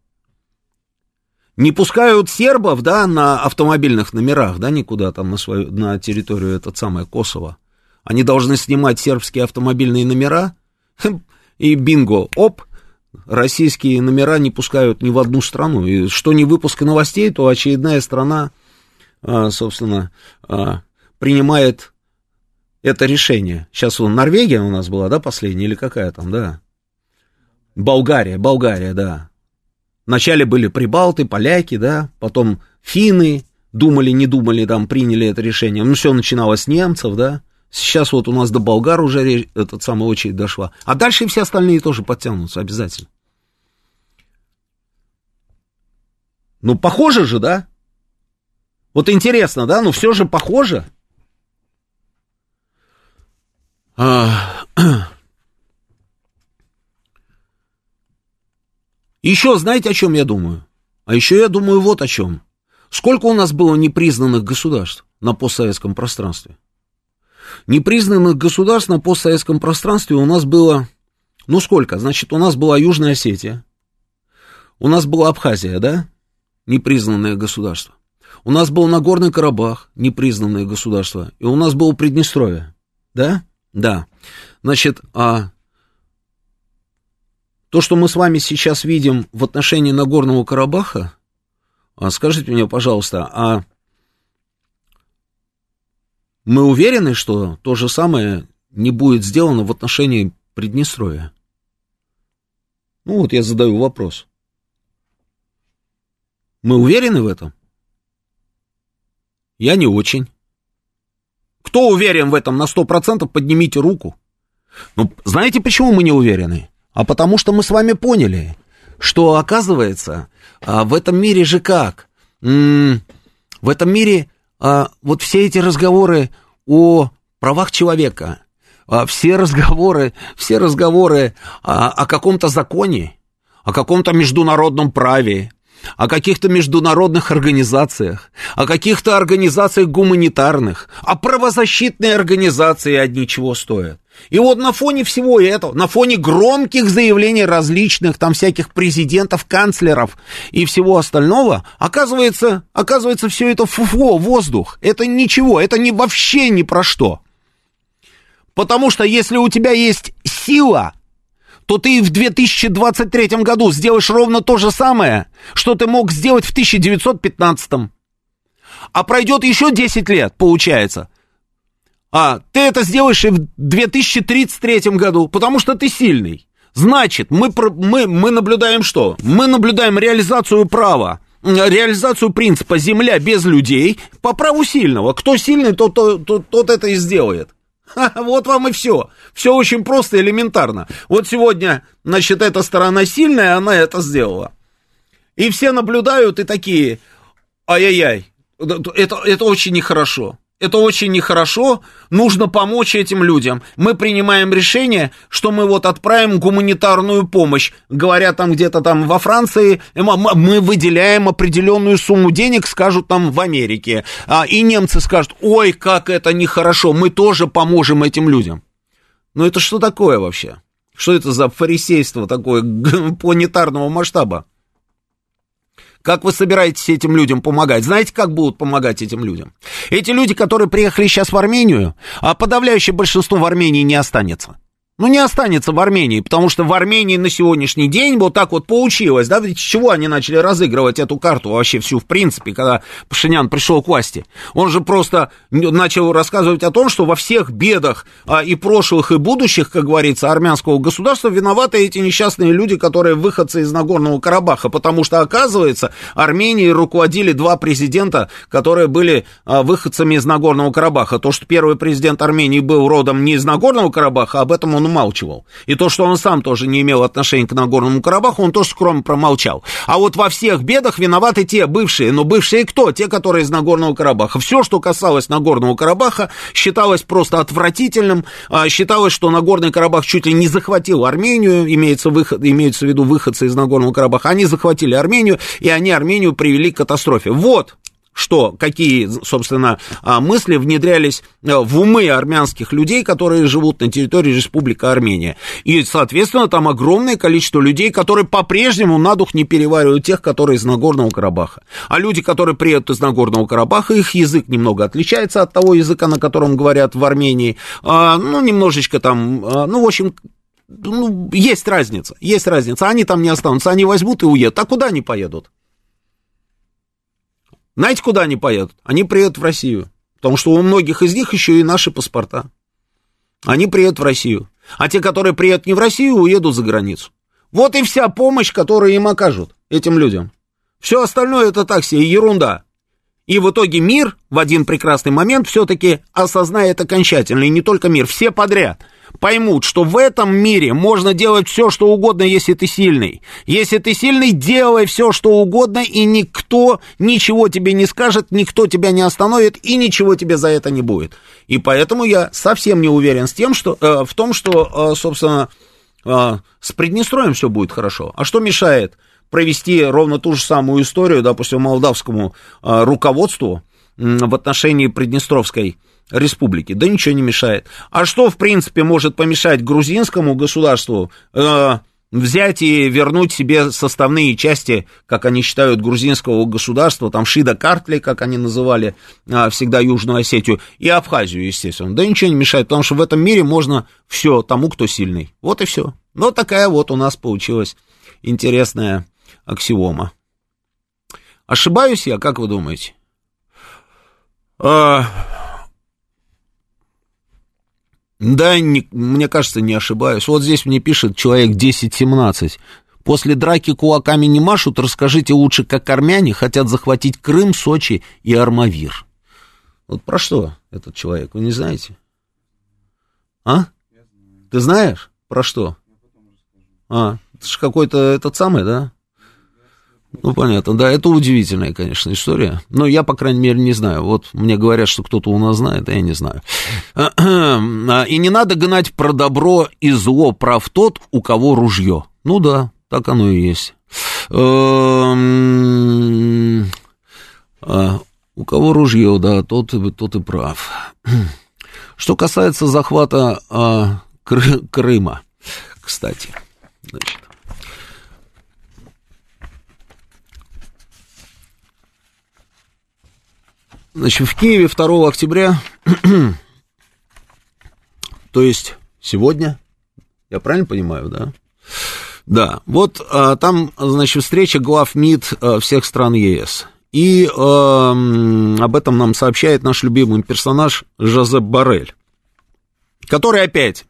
Не пускают сербов, да, на автомобильных номерах, да, никуда там на свою, на территорию этот самое Косово. Они должны снимать сербские автомобильные номера, и бинго, оп, российские номера не пускают ни в одну страну. И что не выпуск новостей, то очередная страна, а, собственно, а, принимает это решение. Сейчас вон Норвегия у нас была, да, последняя, или какая там, да? Болгария, Болгария, да. Вначале были прибалты, поляки, да, потом финны, думали, не думали, там, приняли это решение. Ну, все начиналось с немцев, да. Сейчас вот у нас до болгар уже этот самый очередь дошла. А дальше все остальные тоже подтянутся обязательно. Ну, похоже же, да? Вот интересно, да? Ну, все же похоже. А... Еще знаете, о чем я думаю? А еще я думаю вот о чем. Сколько у нас было непризнанных государств на постсоветском пространстве? Непризнанных государств на постсоветском пространстве у нас было, ну сколько? Значит, у нас была Южная Осетия, у нас была Абхазия, да? Непризнанное государство. У нас был Нагорный Карабах, непризнанное государство. И у нас было Приднестровье, да? Да. Значит, а то, что мы с вами сейчас видим в отношении Нагорного Карабаха, а скажите мне, пожалуйста, а мы уверены, что то же самое не будет сделано в отношении Приднестровья? Ну вот я задаю вопрос. Мы уверены в этом? Я не очень. Кто уверен в этом на 100%, поднимите руку. Ну, знаете, почему мы не уверены? А потому что мы с вами поняли, что оказывается а, в этом мире же как? в этом мире а, вот все эти разговоры о правах человека, а, все разговоры, все разговоры о каком-то законе, о каком-то международном праве, о каких-то международных организациях, о каких-то организациях гуманитарных, о правозащитной организации одни чего стоят. И вот на фоне всего этого, на фоне громких заявлений различных там всяких президентов, канцлеров и всего остального, оказывается, оказывается все это фуфло, воздух. Это ничего, это не вообще ни про что. Потому что если у тебя есть сила, то ты в 2023 году сделаешь ровно то же самое, что ты мог сделать в 1915. А пройдет еще 10 лет, получается. А ты это сделаешь и в 2033 году, потому что ты сильный. Значит, мы, мы, мы наблюдаем что? Мы наблюдаем реализацию права, реализацию принципа «земля без людей» по праву сильного. Кто сильный, тот, тот, тот, тот это и сделает. Вот вам и все. Все очень просто, элементарно. Вот сегодня, значит, эта сторона сильная, она это сделала. И все наблюдают и такие, ай-яй-яй, это, это очень нехорошо. Это очень нехорошо, нужно помочь этим людям. Мы принимаем решение, что мы вот отправим гуманитарную помощь. Говорят там где-то там во Франции, мы выделяем определенную сумму денег, скажут там в Америке. А, и немцы скажут, ой, как это нехорошо, мы тоже поможем этим людям. Ну это что такое вообще? Что это за фарисейство такое планетарного масштаба? Как вы собираетесь этим людям помогать? Знаете, как будут помогать этим людям? Эти люди, которые приехали сейчас в Армению, а подавляющее большинство в Армении не останется ну, не останется в Армении, потому что в Армении на сегодняшний день вот так вот получилось, да, ведь с чего они начали разыгрывать эту карту вообще всю, в принципе, когда Пашинян пришел к власти? Он же просто начал рассказывать о том, что во всех бедах а, и прошлых, и будущих, как говорится, армянского государства виноваты эти несчастные люди, которые выходцы из Нагорного Карабаха, потому что, оказывается, Арменией руководили два президента, которые были а, выходцами из Нагорного Карабаха. То, что первый президент Армении был родом не из Нагорного Карабаха, об этом он умалчивал. И то, что он сам тоже не имел отношения к Нагорному Карабаху, он тоже скромно промолчал. А вот во всех бедах виноваты те бывшие. Но бывшие кто? Те, которые из Нагорного Карабаха. Все, что касалось Нагорного Карабаха, считалось просто отвратительным. А, считалось, что Нагорный Карабах чуть ли не захватил Армению, имеется, выход, имеется в виду выходцы из Нагорного Карабаха. Они захватили Армению, и они Армению привели к катастрофе. Вот что, какие, собственно, а, мысли внедрялись э, в умы армянских людей, которые живут на территории Республики Армения. И, соответственно, там огромное количество людей, которые по-прежнему на дух не переваривают тех, которые из Нагорного Карабаха. А люди, которые приедут из Нагорного Карабаха, их язык немного отличается от того языка, на котором говорят в Армении. А, ну, немножечко там, а, ну, в общем, ну, есть разница, есть разница. Они там не останутся, они возьмут и уедут. А куда они поедут? Знаете, куда они поедут? Они приедут в Россию. Потому что у многих из них еще и наши паспорта. Они приедут в Россию. А те, которые приедут не в Россию, уедут за границу. Вот и вся помощь, которую им окажут, этим людям. Все остальное это так себе ерунда. И в итоге мир в один прекрасный момент все-таки осознает окончательно, и не только мир, все подряд – поймут, что в этом мире можно делать все, что угодно, если ты сильный. Если ты сильный, делай все, что угодно, и никто ничего тебе не скажет, никто тебя не остановит, и ничего тебе за это не будет. И поэтому я совсем не уверен с тем, что, э, в том, что, э, собственно, э, с Приднестровьем все будет хорошо. А что мешает провести ровно ту же самую историю, допустим, молдавскому э, руководству э, в отношении Приднестровской республики. Да ничего не мешает. А что, в принципе, может помешать грузинскому государству э, взять и вернуть себе составные части, как они считают, грузинского государства, там Шида Картли, как они называли э, всегда Южную Осетию, и Абхазию, естественно. Да ничего не мешает, потому что в этом мире можно все тому, кто сильный. Вот и все. Вот такая вот у нас получилась интересная аксиома. Ошибаюсь я, как вы думаете? А, да, не, мне кажется, не ошибаюсь. Вот здесь мне пишет человек 1017. После драки кулаками не машут, расскажите лучше, как армяне хотят захватить Крым, Сочи и Армавир. Вот про что этот человек, вы не знаете? А? Ты знаешь? Про что? А, это же какой-то этот самый, да? Ну, понятно, да, это удивительная, конечно, история. Но я, по крайней мере, не знаю. Вот мне говорят, что кто-то у нас знает, а я не знаю. И не надо гнать про добро и зло, прав тот, у кого ружье. Ну да, так оно и есть. Эм, а, у кого ружье, да, тот, тот и прав. Что касается захвата а, Крыма, кстати, значит, Значит, в Киеве 2 октября, то есть сегодня, я правильно понимаю, да? Да, вот а, там, значит, встреча глав МИД а, всех стран ЕС. И а, об этом нам сообщает наш любимый персонаж Жозеп Барель, который опять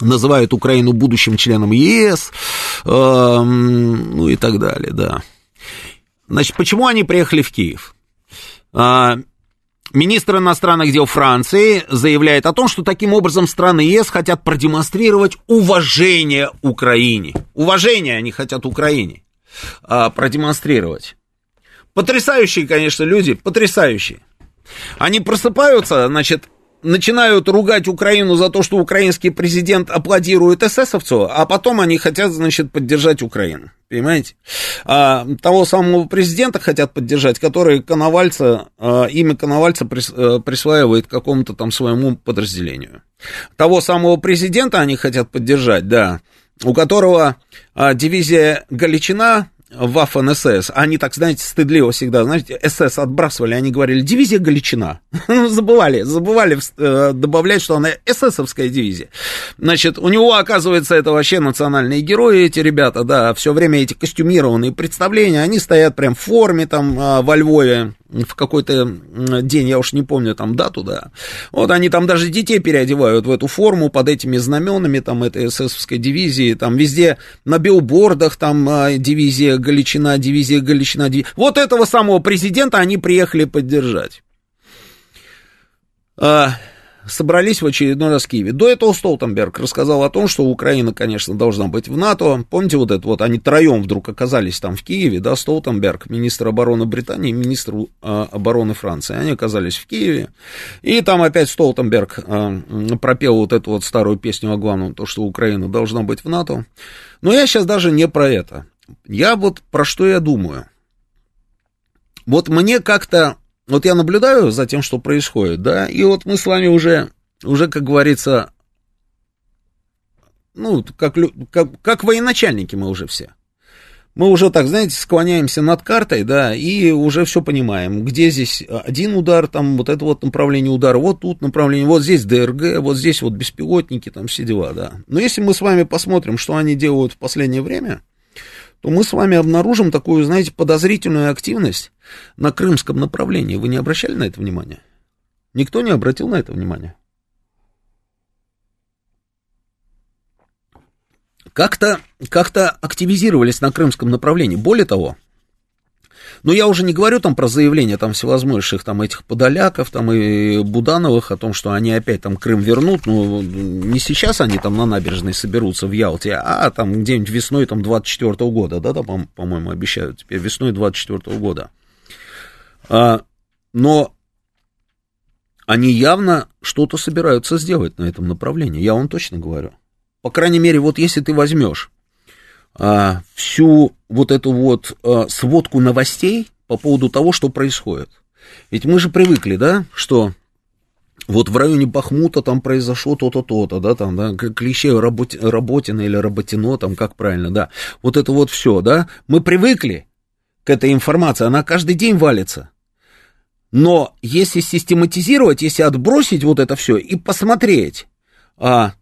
называет Украину будущим членом ЕС, а, ну и так далее, да. Значит, почему они приехали в Киев? А, министр иностранных дел Франции заявляет о том, что таким образом страны ЕС хотят продемонстрировать уважение Украине. Уважение они хотят Украине а, продемонстрировать. Потрясающие, конечно, люди, потрясающие. Они просыпаются, значит, начинают ругать Украину за то, что украинский президент аплодирует эсэсовцу, а потом они хотят, значит, поддержать Украину. Понимаете? А, того самого президента хотят поддержать, который Коновальца, а, имя Коновальца прис, а, присваивает какому-то там своему подразделению. Того самого президента они хотят поддержать, да, у которого а, дивизия Галичина Waffen СС, они так, знаете, стыдливо всегда, знаете, СС отбрасывали, они говорили, дивизия Галичина. забывали, забывали э, добавлять, что она эсэсовская дивизия. Значит, у него, оказывается, это вообще национальные герои, эти ребята, да, все время эти костюмированные представления, они стоят прям в форме там а, во Львове, в какой-то день, я уж не помню там дату, да. Вот они там даже детей переодевают в эту форму под этими знаменами там этой эсэсовской дивизии, там везде на билбордах там а, дивизия Галичина, дивизия Галичина, дивизия. Вот этого самого президента они приехали поддержать. А, собрались в очередной раз в Киеве. До этого Столтенберг рассказал о том, что Украина, конечно, должна быть в НАТО. Помните вот это вот, они троем вдруг оказались там в Киеве, да, Столтенберг, министр обороны Британии, министр э, обороны Франции. Они оказались в Киеве. И там опять Столтенберг э, пропел вот эту вот старую песню о главном, то, что Украина должна быть в НАТО. Но я сейчас даже не про это. Я вот про что я думаю. Вот мне как-то вот я наблюдаю за тем, что происходит, да, и вот мы с вами уже, уже, как говорится, ну, как, как, как военачальники мы уже все. Мы уже так, знаете, склоняемся над картой, да, и уже все понимаем, где здесь один удар, там вот это вот направление удара, вот тут направление, вот здесь ДРГ, вот здесь вот беспилотники, там все дела, да. Но если мы с вами посмотрим, что они делают в последнее время, то мы с вами обнаружим такую, знаете, подозрительную активность на крымском направлении. Вы не обращали на это внимание? Никто не обратил на это внимание. Как-то как активизировались на крымском направлении. Более того, но я уже не говорю там про заявления там всевозможных там этих подоляков там и Будановых о том, что они опять там Крым вернут, ну, не сейчас они там на набережной соберутся в Ялте, а там где-нибудь весной там 24 -го года, да, да, по-моему, обещают теперь весной 24 -го года. А, но они явно что-то собираются сделать на этом направлении, я вам точно говорю. По крайней мере, вот если ты возьмешь а, всю вот эту вот а, сводку новостей по поводу того, что происходит. Ведь мы же привыкли, да, что вот в районе Бахмута там произошло то-то, то-то, да, там, да, работ, Работина или Работино, там, как правильно, да, вот это вот все, да, мы привыкли к этой информации, она каждый день валится. Но если систематизировать, если отбросить вот это все и посмотреть, а,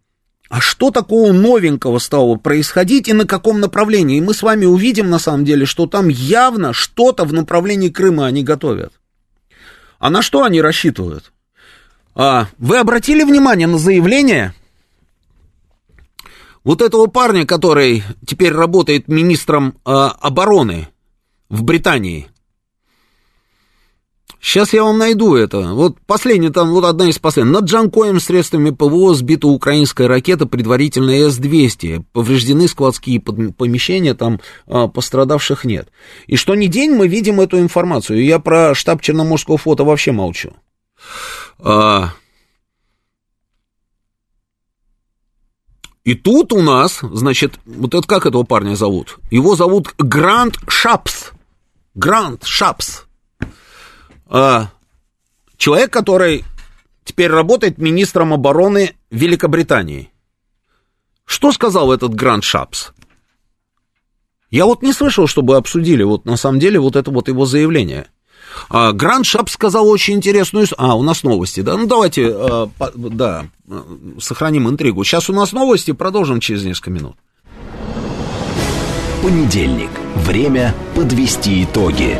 а что такого новенького стало происходить и на каком направлении? И мы с вами увидим, на самом деле, что там явно что-то в направлении Крыма они готовят. А на что они рассчитывают? А, вы обратили внимание на заявление вот этого парня, который теперь работает министром а, обороны в Британии? Сейчас я вам найду это. Вот последний, там, вот одна из последних. Над Джанкоем средствами ПВО сбита украинская ракета, предварительно С-200. Повреждены складские помещения, там а, пострадавших нет. И что ни день мы видим эту информацию. Я про штаб Черноморского флота вообще молчу. А... И тут у нас, значит, вот это как этого парня зовут? Его зовут Грант Шапс. Грант Шапс. А, человек, который теперь работает министром обороны Великобритании. Что сказал этот Гранд Шапс? Я вот не слышал, чтобы обсудили вот на самом деле вот это вот его заявление. А, Гранд Шапс сказал очень интересную... А, у нас новости, да? Ну, давайте, а, по, да, сохраним интригу. Сейчас у нас новости, продолжим через несколько минут. Понедельник. Время подвести итоги.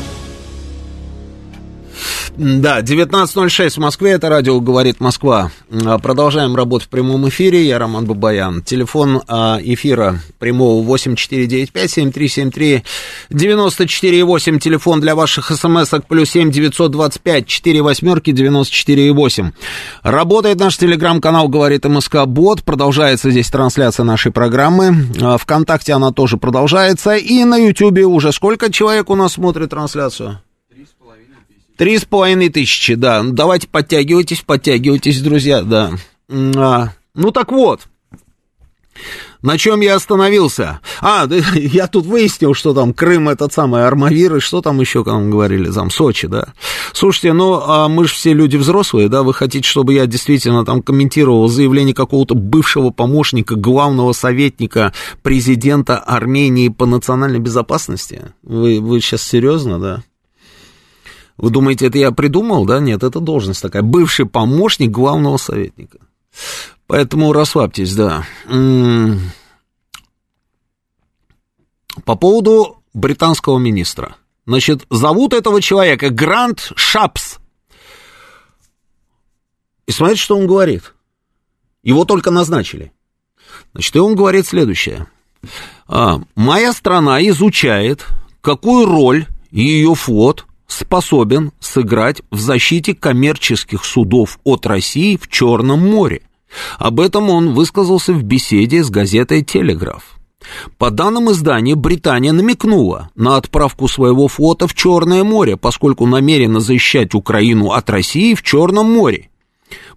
Да, 19.06 в Москве, это радио «Говорит Москва». А, продолжаем работу в прямом эфире, я Роман Бабаян. Телефон а, эфира прямого 8495-7373-94,8, телефон для ваших смс-ок плюс 7 925 4 восьмерки 94,8. Работает наш телеграм-канал «Говорит МСК Бот», продолжается здесь трансляция нашей программы, а, ВКонтакте она тоже продолжается, и на Ютьюбе уже сколько человек у нас смотрит трансляцию? Три с половиной тысячи, да. Ну, давайте подтягивайтесь, подтягивайтесь, друзья, да. А, ну так вот, на чем я остановился? А, я тут выяснил, что там Крым этот самый Армавир, и что там еще, как мы говорили, там Сочи, да. Слушайте, ну, а мы же все люди взрослые, да, вы хотите, чтобы я действительно там комментировал заявление какого-то бывшего помощника, главного советника президента Армении по национальной безопасности? Вы, вы сейчас серьезно, да? Вы думаете, это я придумал, да? Нет, это должность такая. Бывший помощник главного советника. Поэтому расслабьтесь, да. по поводу британского министра. Значит, зовут этого человека Грант Шапс. И смотрите, что он говорит. Его только назначили. Значит, и он говорит следующее. А, Моя страна изучает, какую роль ее флот способен сыграть в защите коммерческих судов от России в Черном море. Об этом он высказался в беседе с газетой «Телеграф». По данным издания, Британия намекнула на отправку своего флота в Черное море, поскольку намерена защищать Украину от России в Черном море.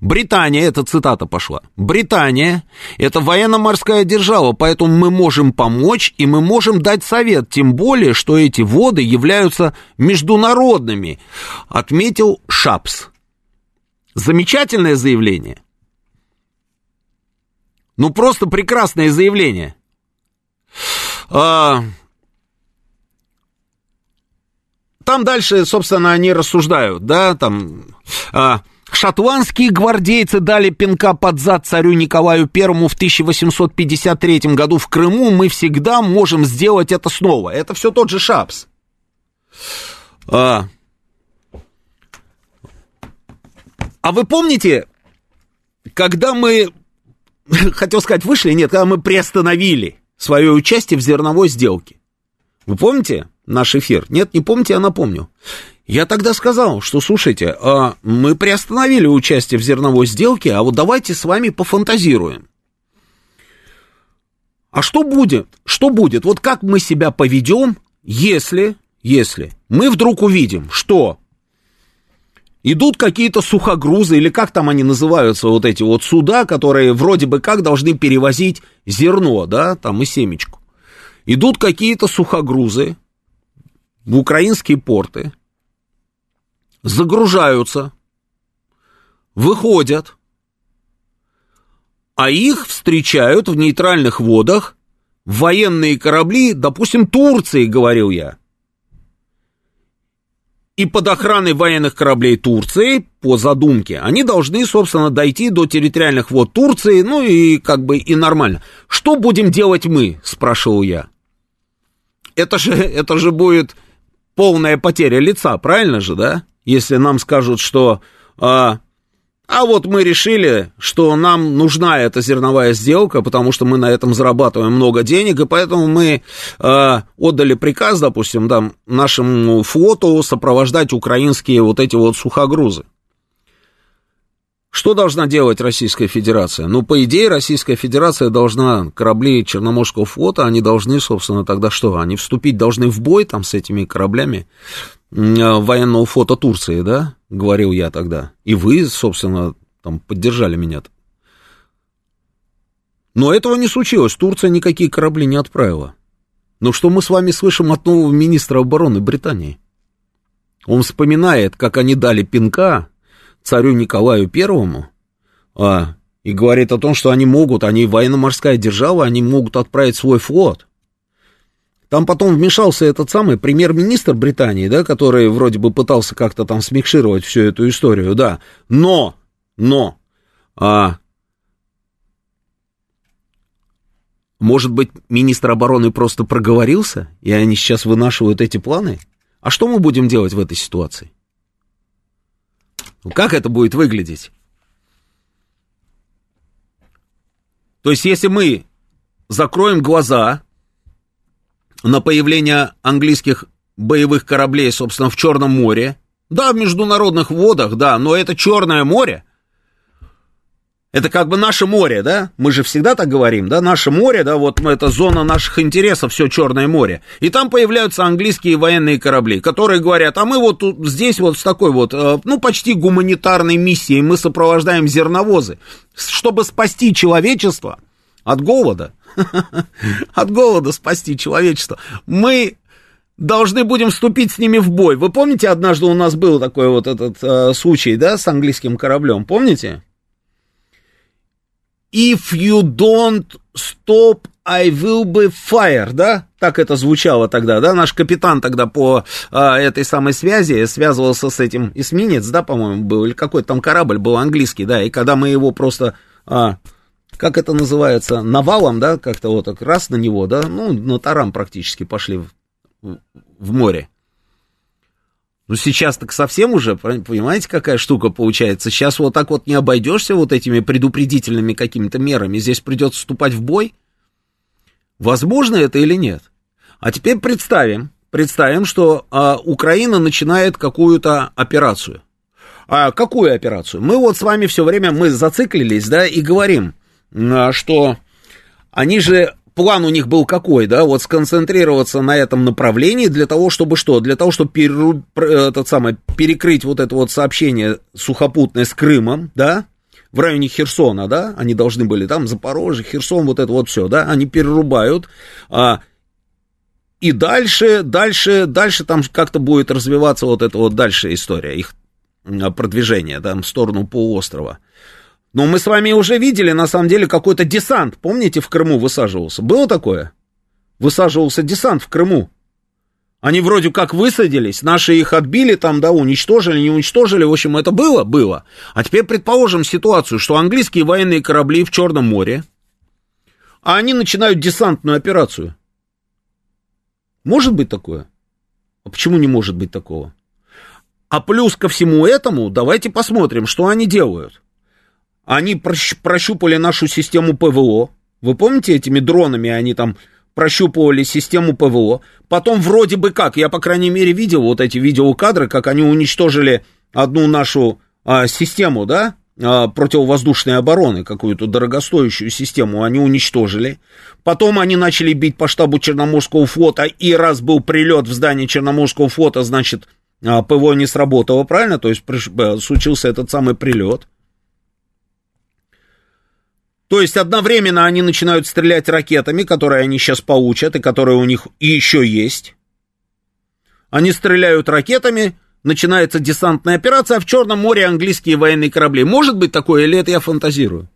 Британия, это цитата пошла, Британия – это военно-морская держава, поэтому мы можем помочь и мы можем дать совет, тем более, что эти воды являются международными, отметил Шапс. Замечательное заявление. Ну, просто прекрасное заявление. А... Там дальше, собственно, они рассуждают, да, там... А... Шотландские гвардейцы дали пинка под зад царю Николаю Первому в 1853 году в Крыму. Мы всегда можем сделать это снова. Это все тот же Шапс. А, а вы помните, когда мы, хотел сказать, вышли, нет, когда мы приостановили свое участие в зерновой сделке? Вы помните наш эфир? Нет, не помните, я напомню. Я тогда сказал, что, слушайте, а мы приостановили участие в зерновой сделке, а вот давайте с вами пофантазируем. А что будет? Что будет? Вот как мы себя поведем, если, если мы вдруг увидим, что идут какие-то сухогрузы, или как там они называются, вот эти вот суда, которые вроде бы как должны перевозить зерно, да, там и семечку. Идут какие-то сухогрузы в украинские порты, загружаются, выходят, а их встречают в нейтральных водах военные корабли, допустим, Турции, говорил я. И под охраной военных кораблей Турции, по задумке, они должны, собственно, дойти до территориальных вод Турции, ну и как бы и нормально. Что будем делать мы, спрашивал я. Это же, это же будет полная потеря лица, правильно же, да? Если нам скажут, что а, а вот мы решили, что нам нужна эта зерновая сделка, потому что мы на этом зарабатываем много денег, и поэтому мы э, отдали приказ, допустим, там, нашему флоту сопровождать украинские вот эти вот сухогрузы. Что должна делать Российская Федерация? Ну, по идее, Российская Федерация должна, корабли Черноморского флота, они должны, собственно, тогда что? Они вступить должны в бой там с этими кораблями военного фото Турции, да, говорил я тогда. И вы, собственно, там поддержали меня. -то. Но этого не случилось. Турция никакие корабли не отправила. Но что мы с вами слышим от нового министра обороны Британии? Он вспоминает, как они дали пинка царю Николаю Первому, а, и говорит о том, что они могут, они военно-морская держава, они могут отправить свой флот. Там потом вмешался этот самый премьер-министр Британии, да, который вроде бы пытался как-то там смикшировать всю эту историю, да. Но, но, а, может быть, министр обороны просто проговорился, и они сейчас вынашивают эти планы? А что мы будем делать в этой ситуации? Как это будет выглядеть? То есть, если мы закроем глаза на появление английских боевых кораблей, собственно, в Черном море. Да, в международных водах, да, но это Черное море. Это как бы наше море, да? Мы же всегда так говорим, да? Наше море, да, вот это зона наших интересов, все Черное море. И там появляются английские военные корабли, которые говорят, а мы вот тут, здесь вот с такой вот, э, ну, почти гуманитарной миссией мы сопровождаем зерновозы, чтобы спасти человечество от голода. От голода спасти человечество. Мы должны будем вступить с ними в бой. Вы помните, однажды у нас был такой вот этот э, случай, да, с английским кораблем, помните? If you don't stop, I will be fire, да? Так это звучало тогда, да? Наш капитан тогда по а, этой самой связи связывался с этим эсминец, да, по-моему, был, или какой-то там корабль был английский, да, и когда мы его просто а, как это называется, навалом, да, как-то вот так раз на него, да, ну, на тарам практически пошли в, в море. Ну, сейчас так совсем уже, понимаете, какая штука получается? Сейчас вот так вот не обойдешься вот этими предупредительными какими-то мерами. Здесь придется вступать в бой. Возможно это или нет? А теперь представим, представим, что а, Украина начинает какую-то операцию. А какую операцию? Мы вот с вами все время, мы зациклились, да, и говорим, что? Они же план у них был какой, да, вот сконцентрироваться на этом направлении для того, чтобы что? Для того, чтобы переру, этот самый, перекрыть вот это вот сообщение сухопутное с Крымом, да, в районе Херсона, да, они должны были там, Запорожье, Херсон, вот это вот все, да, они перерубают, а, и дальше, дальше, дальше там как-то будет развиваться вот эта вот дальше история, их продвижение, там, в сторону полуострова. Но мы с вами уже видели, на самом деле, какой-то десант, помните, в Крыму высаживался? Было такое? Высаживался десант в Крыму. Они вроде как высадились, наши их отбили там, да, уничтожили, не уничтожили, в общем, это было? Было. А теперь предположим ситуацию, что английские военные корабли в Черном море, а они начинают десантную операцию. Может быть такое? А почему не может быть такого? А плюс ко всему этому, давайте посмотрим, что они делают. Они прощупали нашу систему ПВО. Вы помните, этими дронами они там прощупывали систему ПВО. Потом вроде бы как, я, по крайней мере, видел вот эти видеокадры, как они уничтожили одну нашу а, систему, да, а, противовоздушной обороны, какую-то дорогостоящую систему они уничтожили. Потом они начали бить по штабу Черноморского флота, и раз был прилет в здание Черноморского флота, значит, а, ПВО не сработало, правильно? То есть э, случился этот самый прилет. То есть одновременно они начинают стрелять ракетами, которые они сейчас получат и которые у них еще есть. Они стреляют ракетами, начинается десантная операция, а в Черном море английские военные корабли. Может быть такое, или это я фантазирую?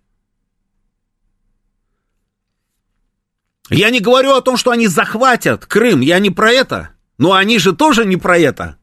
Я не говорю о том, что они захватят Крым, я не про это. Но они же тоже не про это.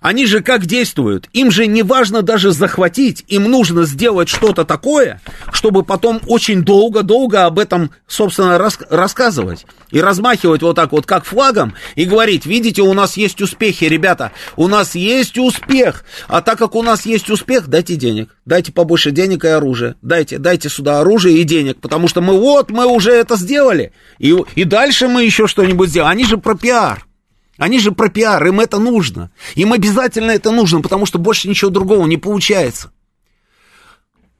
Они же как действуют? Им же не важно даже захватить, им нужно сделать что-то такое, чтобы потом очень долго-долго об этом, собственно, рас рассказывать. И размахивать вот так вот, как флагом, и говорить, видите, у нас есть успехи, ребята, у нас есть успех. А так как у нас есть успех, дайте денег, дайте побольше денег и оружия, дайте, дайте сюда оружие и денег, потому что мы вот, мы уже это сделали, и, и дальше мы еще что-нибудь сделаем. Они же про пиар. Они же про пиар, им это нужно. Им обязательно это нужно, потому что больше ничего другого не получается.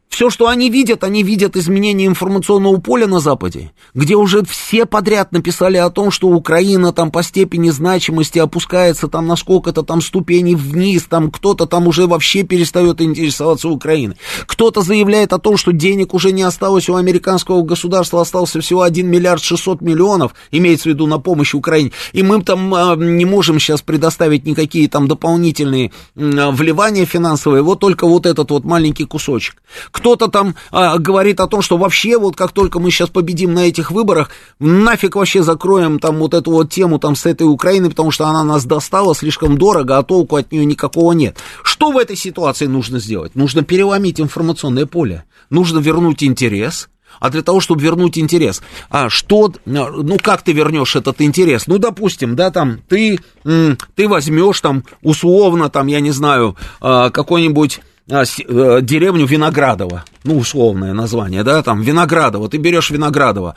Все, что они видят, они видят изменение информационного поля на Западе, где уже все подряд написали о том, что Украина там по степени значимости опускается там на сколько-то там ступеней вниз, там кто-то там уже вообще перестает интересоваться Украиной. Кто-то заявляет о том, что денег уже не осталось у американского государства, остался всего 1 миллиард 600 миллионов, имеется в виду на помощь Украине, и мы там э, не можем сейчас предоставить никакие там дополнительные э, вливания финансовые, вот только вот этот вот маленький кусочек кто-то там а, говорит о том, что вообще вот как только мы сейчас победим на этих выборах, нафиг вообще закроем там вот эту вот тему там с этой Украиной, потому что она нас достала слишком дорого, а толку от нее никакого нет. Что в этой ситуации нужно сделать? Нужно переломить информационное поле, нужно вернуть интерес, а для того, чтобы вернуть интерес. А что, ну как ты вернешь этот интерес? Ну, допустим, да, там, ты, ты возьмешь там условно, там, я не знаю, а, какой-нибудь а, деревню Виноградово, ну, условное название, да, там, Виноградово, ты берешь Виноградово.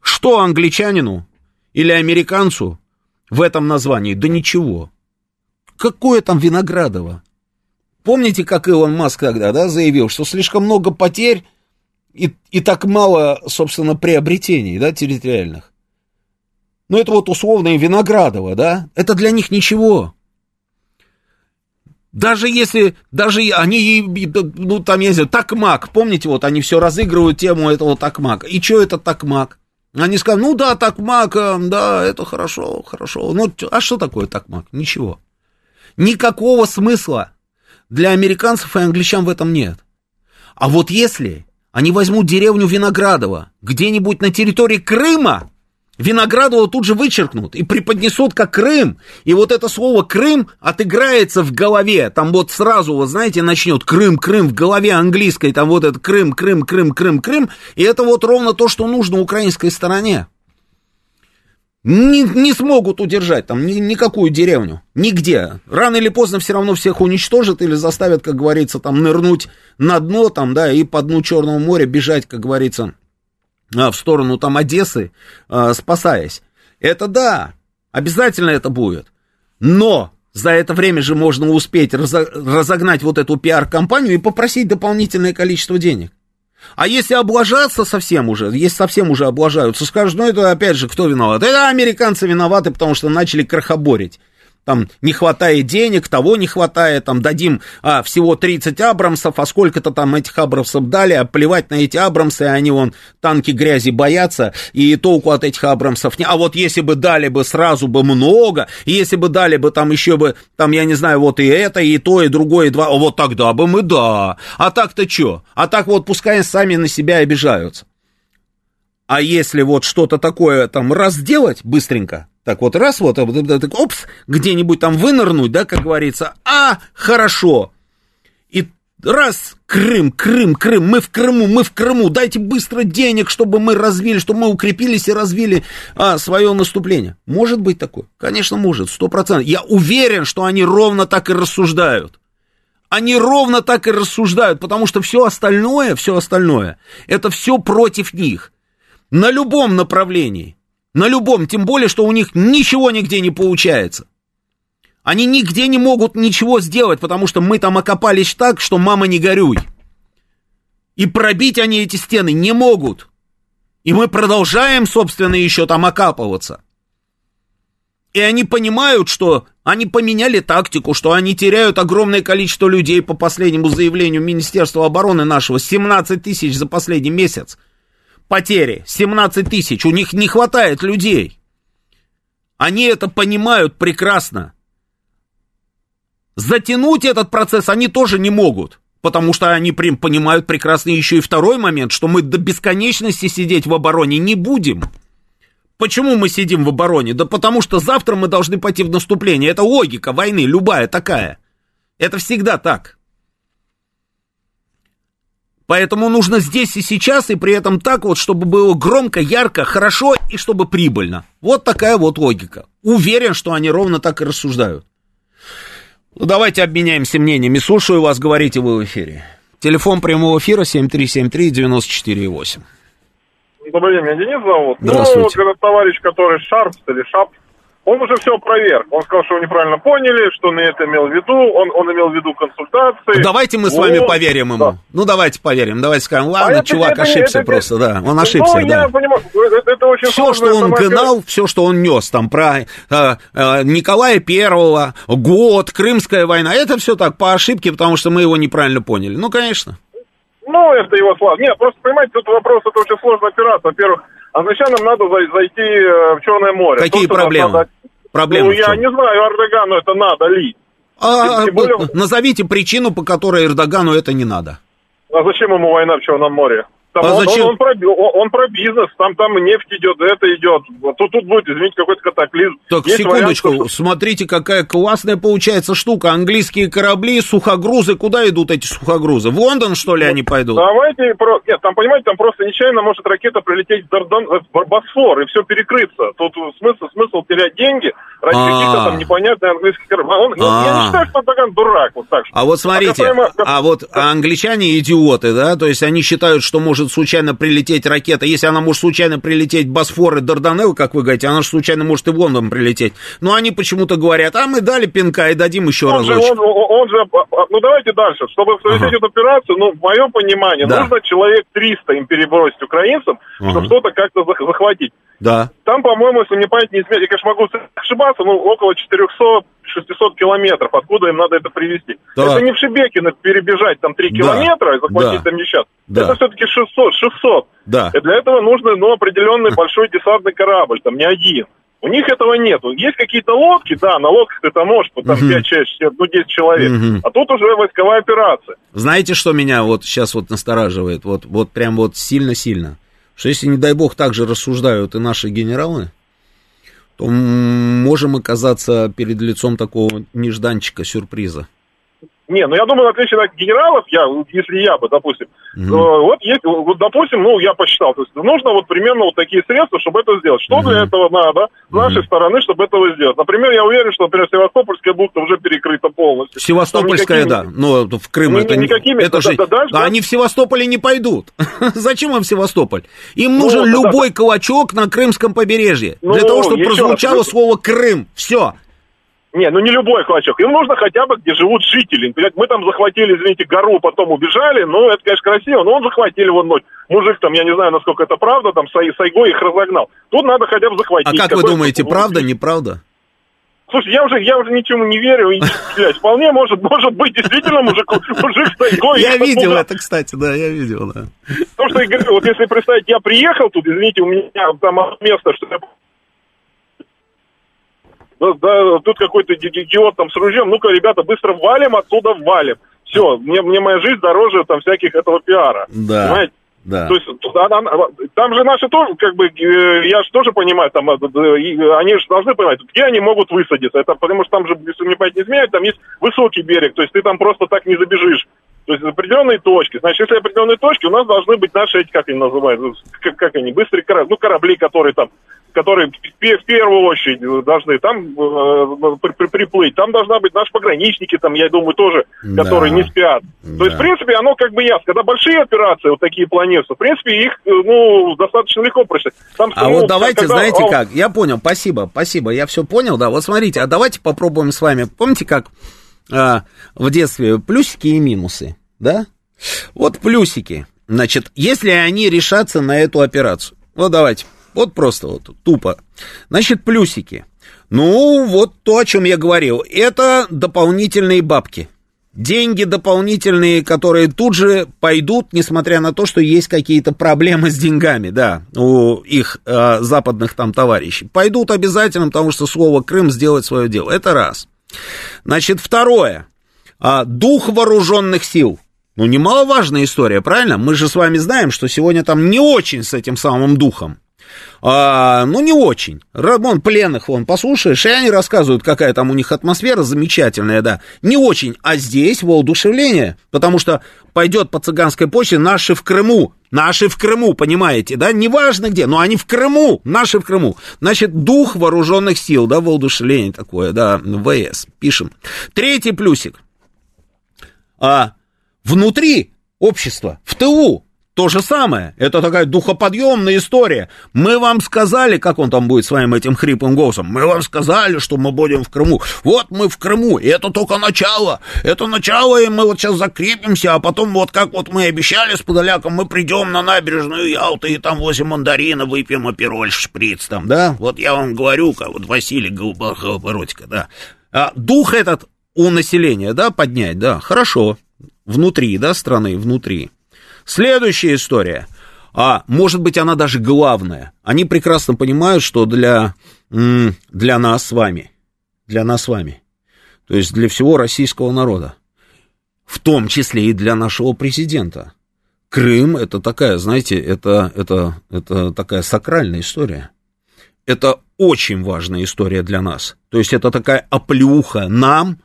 Что англичанину или американцу в этом названии? Да ничего. Какое там Виноградово? Помните, как Илон Маск тогда, да, заявил, что слишком много потерь и, и так мало, собственно, приобретений, да, территориальных? Ну, это вот условное Виноградово, да, это для них ничего. Даже если, даже они, ну, там, я не знаю, такмак, помните, вот они все разыгрывают тему этого такмака. И что это такмак? Они скажут, ну да, такмак, э, да, это хорошо, хорошо. Ну, а что такое такмак? Ничего. Никакого смысла для американцев и англичан в этом нет. А вот если они возьмут деревню Виноградова где-нибудь на территории Крыма, Виноградова тут же вычеркнут и преподнесут как Крым. И вот это слово Крым отыграется в голове. Там вот сразу, вот знаете, начнет Крым, Крым в голове английской. Там вот этот Крым, Крым, Крым, Крым, Крым. И это вот ровно то, что нужно украинской стороне. Не, не смогут удержать там ни, никакую деревню. Нигде. Рано или поздно все равно всех уничтожат или заставят, как говорится, там нырнуть на дно там, да, и по дну Черного моря бежать, как говорится, в сторону там Одессы, а, спасаясь. Это да, обязательно это будет. Но за это время же можно успеть разогнать вот эту пиар-компанию и попросить дополнительное количество денег. А если облажаться совсем уже, если совсем уже облажаются, скажут, ну это опять же кто виноват? Это американцы виноваты, потому что начали крохоборить там не хватает денег, того не хватает, там дадим а, всего 30 Абрамсов, а сколько-то там этих Абрамсов дали, а плевать на эти Абрамсы, они вон танки грязи боятся, и толку от этих Абрамсов не. А вот если бы дали бы сразу бы много, если бы дали бы там еще бы, там, я не знаю, вот и это, и то, и другое, и два, вот тогда бы мы да. А так-то что? А так вот пускай сами на себя обижаются. А если вот что-то такое там разделать быстренько, так вот, раз вот, опс, где-нибудь там вынырнуть, да, как говорится, а, хорошо. И раз, Крым, Крым, Крым, мы в Крыму, мы в Крыму, дайте быстро денег, чтобы мы развили, чтобы мы укрепились и развили а, свое наступление. Может быть такое? Конечно, может, сто процентов. Я уверен, что они ровно так и рассуждают. Они ровно так и рассуждают, потому что все остальное, все остальное, это все против них. На любом направлении. На любом, тем более, что у них ничего нигде не получается. Они нигде не могут ничего сделать, потому что мы там окопались так, что мама не горюй. И пробить они эти стены не могут. И мы продолжаем, собственно, еще там окапываться. И они понимают, что они поменяли тактику, что они теряют огромное количество людей по последнему заявлению Министерства обороны нашего, 17 тысяч за последний месяц потери, 17 тысяч, у них не хватает людей. Они это понимают прекрасно. Затянуть этот процесс они тоже не могут, потому что они понимают прекрасно еще и второй момент, что мы до бесконечности сидеть в обороне не будем. Почему мы сидим в обороне? Да потому что завтра мы должны пойти в наступление. Это логика войны, любая такая. Это всегда так. Поэтому нужно здесь и сейчас, и при этом так вот, чтобы было громко, ярко, хорошо и чтобы прибыльно. Вот такая вот логика. Уверен, что они ровно так и рассуждают. Ну, давайте обменяемся мнениями. Слушаю вас, говорите вы в эфире. Телефон прямого эфира 7373-94,8. Добрый день, меня Денис зовут. Здравствуйте. Ну, этот товарищ, который Шарпс или Шапс, он уже все проверил. Он сказал, что вы неправильно поняли, что он это имел в виду. Он, он имел в виду консультации. Давайте мы с вами вот. поверим ему. Да. Ну, давайте поверим. Давайте скажем, ладно, а чувак это, ошибся это, просто, это, да. Он ошибся, ну, да. Я понимаю, это, это очень все, что он гнал, все, что он нес там про э, э, Николая Первого, год, Крымская война, это все так по ошибке, потому что мы его неправильно поняли. Ну, конечно. Ну, это его слава. Нет, просто, понимаете, тут вопрос, это очень сложная операция. Во-первых, англичанам надо зайти э, в Черное море. Какие То, проблемы? Надо... Проблемы ну, я не знаю, Эрдогану это надо ли. А, тем, более... Назовите причину, по которой Эрдогану это не надо. А зачем ему война в Черном море? Там а он, зачем? Он, он, про, он про бизнес, там, там нефть идет, это идет. Тут, тут будет, извините, какой-то катаклизм. Так, Есть секундочку, вариант, что... смотрите, какая классная получается штука. Английские корабли, сухогрузы, куда идут эти сухогрузы? В Лондон, что ли, они пойдут? Давайте, про... нет, там, понимаете, там просто нечаянно может ракета прилететь в, Дардан... в Босфор и все перекрыться. Тут смысл, смысл терять деньги ради а. каких-то там непонятных английских кораблей. Он, ну, я не считаю, что дурак, вот так. А вот смотрите, а вот англичане идиоты, да, то есть они считают, что может может случайно прилететь ракета, если она может случайно прилететь Босфор и Дарданелл, как вы говорите, она же случайно может и в Лондон прилететь. Но они почему-то говорят, а мы дали пинка и дадим еще он разочек. Же, он, он же, ну давайте дальше. Чтобы совершить ага. эту операцию, ну, в моем понимании, да. нужно человек 300 им перебросить украинцам, ага. чтобы что-то как-то захватить. Да. Там, по-моему, если мне память не изменяет, я, конечно, могу ошибаться, но около 400 600 километров, откуда им надо это привезти. Да. Это не в Шебекино перебежать там 3 километра да. и захватить да. там несчастья. Да. Это все-таки 600, 600. Да. И для этого нужно ну, определенный большой десантный корабль, там не один. У них этого нет. Есть какие-то лодки, да, на лодках ты там можешь, там угу. 5, 6, ну 10 человек. Угу. А тут уже войсковая операция. Знаете, что меня вот сейчас вот настораживает? Вот, вот прям вот сильно-сильно. Что если, не дай бог, так же рассуждают и наши генералы, то можем оказаться перед лицом такого нежданчика сюрприза. Не, ну я думаю, в отличие от генералов, я, если я бы, допустим, mm-hmm. э, вот есть, вот, допустим, ну, я посчитал, то есть нужно вот примерно вот такие средства, чтобы это сделать. Что mm-hmm. для этого надо с нашей mm-hmm. стороны, чтобы этого сделать? Например, я уверен, что, например, Севастопольская бухта уже перекрыта полностью. Севастопольская, никакими, да, но в Крым это никакими, это же, да, да, да, они в Севастополе не пойдут. Зачем им Севастополь? Им ну, нужен ну, любой да, кулачок на крымском побережье, ну, для того, чтобы прозвучало раз, слово Крым. Все. Не, ну не любой клочок. Им нужно хотя бы, где живут жители. Мы там захватили, извините, гору, потом убежали. Ну, это, конечно, красиво, но он захватили вот ночь. Мужик там, я не знаю, насколько это правда, там Сайго их разогнал. Тут надо хотя бы захватить. А как вы думаете, правда, неправда? Слушай, я уже, я уже ничему не верю, и, блядь, вполне может, может быть действительно мужик, мужик Сайго. Я видел это, кстати, да, я видел, да. То, что я говорю, вот если представить, я приехал тут, извините, у меня там место, что я да, да, тут какой-то идиот там с ружьем, ну-ка, ребята, быстро валим отсюда, валим. Все, мне, мне моя жизнь дороже там всяких этого пиара. Да. Понимаете? Да. То есть она, там же наши тоже, как бы, э, я же тоже понимаю, там, э, они же должны понимать, где они могут высадиться. Это потому что там же, если мне память не изменяет, там есть высокий берег, то есть ты там просто так не забежишь. То есть определенные точки. Значит, если определенные точки, у нас должны быть наши эти, как они называют, как, как они, быстрые корабли, ну, корабли, которые там которые в первую очередь должны там э, при, при, приплыть. Там должна быть наши пограничники, там, я думаю, тоже, да. которые не спят. Да. То есть, в принципе, оно как бы ясно. Когда большие операции вот такие планируются, в принципе, их, э, ну, достаточно легко просить. Там, а ну, вот давайте, когда... знаете как, я понял, спасибо, спасибо, я все понял, да. Вот смотрите, а давайте попробуем с вами, помните, как а, в детстве плюсики и минусы, да? Вот плюсики. Значит, если они решатся на эту операцию, вот давайте, вот просто вот тупо. Значит, плюсики. Ну, вот то, о чем я говорил. Это дополнительные бабки. Деньги дополнительные, которые тут же пойдут, несмотря на то, что есть какие-то проблемы с деньгами, да, у их э, западных там товарищей. Пойдут обязательно, потому что слово Крым сделает свое дело. Это раз. Значит, второе. А, дух вооруженных сил. Ну, немаловажная история, правильно? Мы же с вами знаем, что сегодня там не очень с этим самым духом. А, ну, не очень. Вон, пленных, вон, послушаешь, и они рассказывают, какая там у них атмосфера замечательная, да. Не очень, а здесь воодушевление, потому что пойдет по цыганской почте наши в Крыму, наши в Крыму, понимаете, да, неважно где, но они в Крыму, наши в Крыму. Значит, дух вооруженных сил, да, воодушевление такое, да, ВС, пишем. Третий плюсик. А, внутри общества, в ТУ, то же самое. Это такая духоподъемная история. Мы вам сказали, как он там будет своим этим хриплым голосом, мы вам сказали, что мы будем в Крыму. Вот мы в Крыму, и это только начало. Это начало, и мы вот сейчас закрепимся, а потом вот как вот мы обещали с Подоляком, мы придем на набережную Ялты, и там возле мандарина выпьем апероль, шприц там, да? Вот я вам говорю, как вот Василий Голуборотика, да. А дух этот у населения, да, поднять, да, хорошо. Внутри, да, страны, внутри. Следующая история. А может быть, она даже главная. Они прекрасно понимают, что для, для нас с вами, для нас с вами, то есть для всего российского народа, в том числе и для нашего президента, Крым это такая, знаете, это, это, это такая сакральная история. Это очень важная история для нас. То есть это такая оплюха нам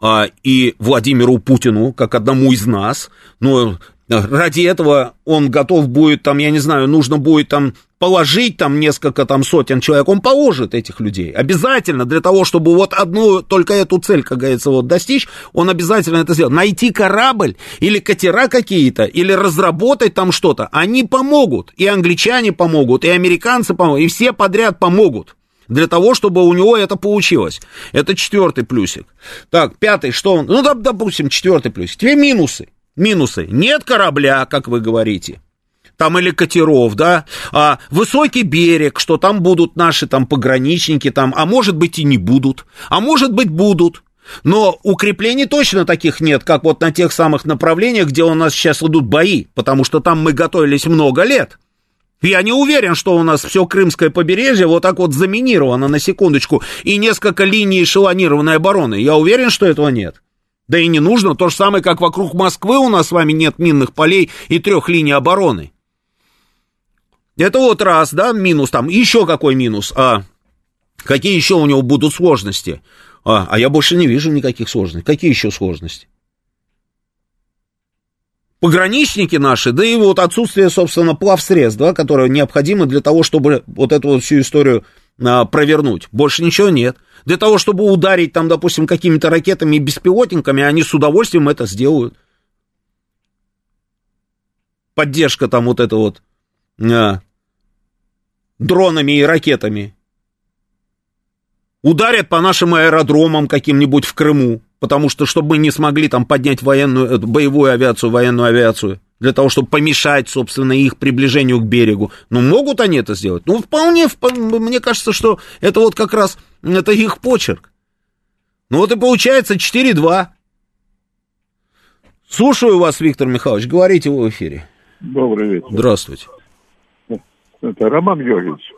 а, и Владимиру Путину, как одному из нас. Ну, ради этого он готов будет, там, я не знаю, нужно будет там положить там несколько там сотен человек, он положит этих людей. Обязательно для того, чтобы вот одну, только эту цель, как говорится, вот достичь, он обязательно это сделает. Найти корабль или катера какие-то, или разработать там что-то, они помогут. И англичане помогут, и американцы помогут, и все подряд помогут для того, чтобы у него это получилось. Это четвертый плюсик. Так, пятый, что он? Ну, допустим, четвертый плюсик. Две минусы. Минусы. Нет корабля, как вы говорите. Там или катеров, да, а, высокий берег, что там будут наши там пограничники, там, а может быть и не будут, а может быть будут. Но укреплений точно таких нет, как вот на тех самых направлениях, где у нас сейчас идут бои, потому что там мы готовились много лет. Я не уверен, что у нас все крымское побережье вот так вот заминировано на секундочку и несколько линий эшелонированной обороны. Я уверен, что этого нет. Да и не нужно, то же самое, как вокруг Москвы у нас с вами нет минных полей и трех линий обороны. Это вот раз, да, минус там. Еще какой минус? А какие еще у него будут сложности? А, а я больше не вижу никаких сложностей. Какие еще сложности? Пограничники наши, да и вот отсутствие, собственно, плавсредств, да, которое необходимо для того, чтобы вот эту вот всю историю а, провернуть. Больше ничего нет. Для того, чтобы ударить там, допустим, какими-то ракетами и беспилотниками, они с удовольствием это сделают. Поддержка там вот это вот а, дронами и ракетами. Ударят по нашим аэродромам каким-нибудь в Крыму, потому что, чтобы мы не смогли там поднять военную, боевую авиацию, военную авиацию, для того, чтобы помешать, собственно, их приближению к берегу. Ну, могут они это сделать? Ну, вполне, вполне мне кажется, что это вот как раз, это их почерк. Ну, вот и получается 4-2. Слушаю вас, Виктор Михайлович, говорите в эфире. Добрый вечер. Здравствуйте. Это Роман Георгиевич.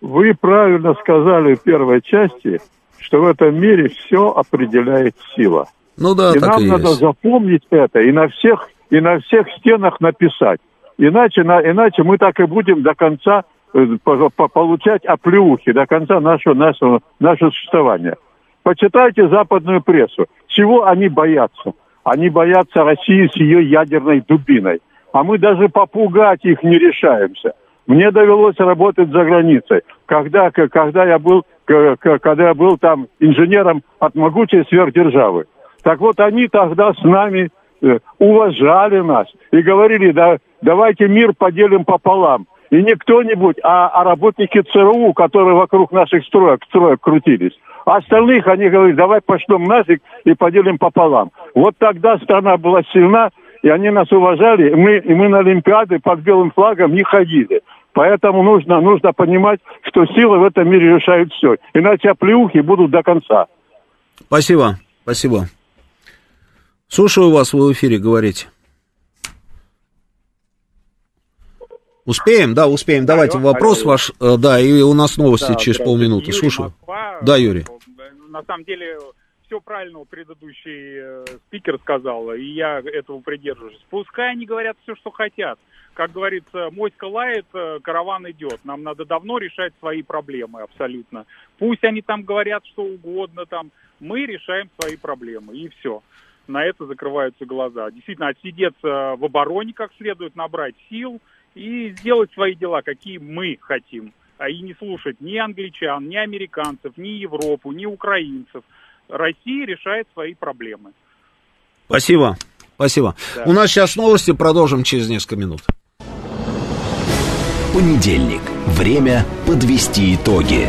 Вы правильно сказали в первой части, что в этом мире все определяет сила. Ну да, и так нам и надо есть. запомнить это и на всех и на всех стенах написать. Иначе, на, иначе мы так и будем до конца э, по, по, получать оплеухи, до конца нашего, нашего, нашего существования. Почитайте западную прессу. Чего они боятся? Они боятся России с ее ядерной дубиной. А мы даже попугать их не решаемся. Мне довелось работать за границей. Когда, когда, я был, когда я был там инженером от могучей сверхдержавы. Так вот, они тогда с нами уважали нас и говорили, да, давайте мир поделим пополам. И не кто-нибудь, а, а работники ЦРУ, которые вокруг наших строек, строек крутились. А остальных они говорили, давай пошлем нафиг и поделим пополам. Вот тогда страна была сильна, и они нас уважали, и мы, и мы на Олимпиады под белым флагом не ходили. Поэтому нужно, нужно понимать, что силы в этом мире решают все. Иначе оплеухи будут до конца. Спасибо, спасибо. Слушаю вас, вы в эфире, говорите. Успеем? Да, успеем. Давайте алло, вопрос алло. ваш. Э, да, и у нас новости да, через полминуты. Юрий Слушаю. Москва. Да, Юрий. На самом деле, все правильно предыдущий э, спикер сказал, и я этого придерживаюсь. Пускай они говорят все, что хотят. Как говорится, моська лает, э, караван идет. Нам надо давно решать свои проблемы абсолютно. Пусть они там говорят что угодно, там мы решаем свои проблемы, и все. На это закрываются глаза. Действительно, отсидеться в обороне как следует, набрать сил и сделать свои дела, какие мы хотим. А и не слушать ни англичан, ни американцев, ни Европу, ни украинцев. Россия решает свои проблемы. Спасибо. Спасибо. Да. У нас сейчас новости, продолжим через несколько минут. Понедельник. Время подвести итоги.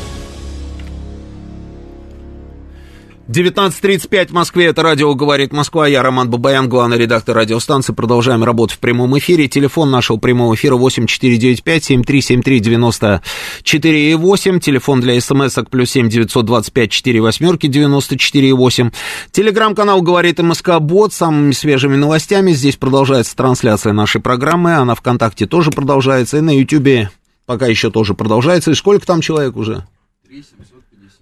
19.35 в Москве, это радио «Говорит Москва», я Роман Бабаян, главный редактор радиостанции, продолжаем работу в прямом эфире, телефон нашего прямого эфира 8495-7373-94,8, телефон для смс-ок плюс 7 925 4 восьмерки 94,8, телеграм-канал «Говорит МСК Бот» с самыми свежими новостями, здесь продолжается трансляция нашей программы, она ВКонтакте тоже продолжается, и на Ютьюбе пока еще тоже продолжается, и сколько там человек уже? 3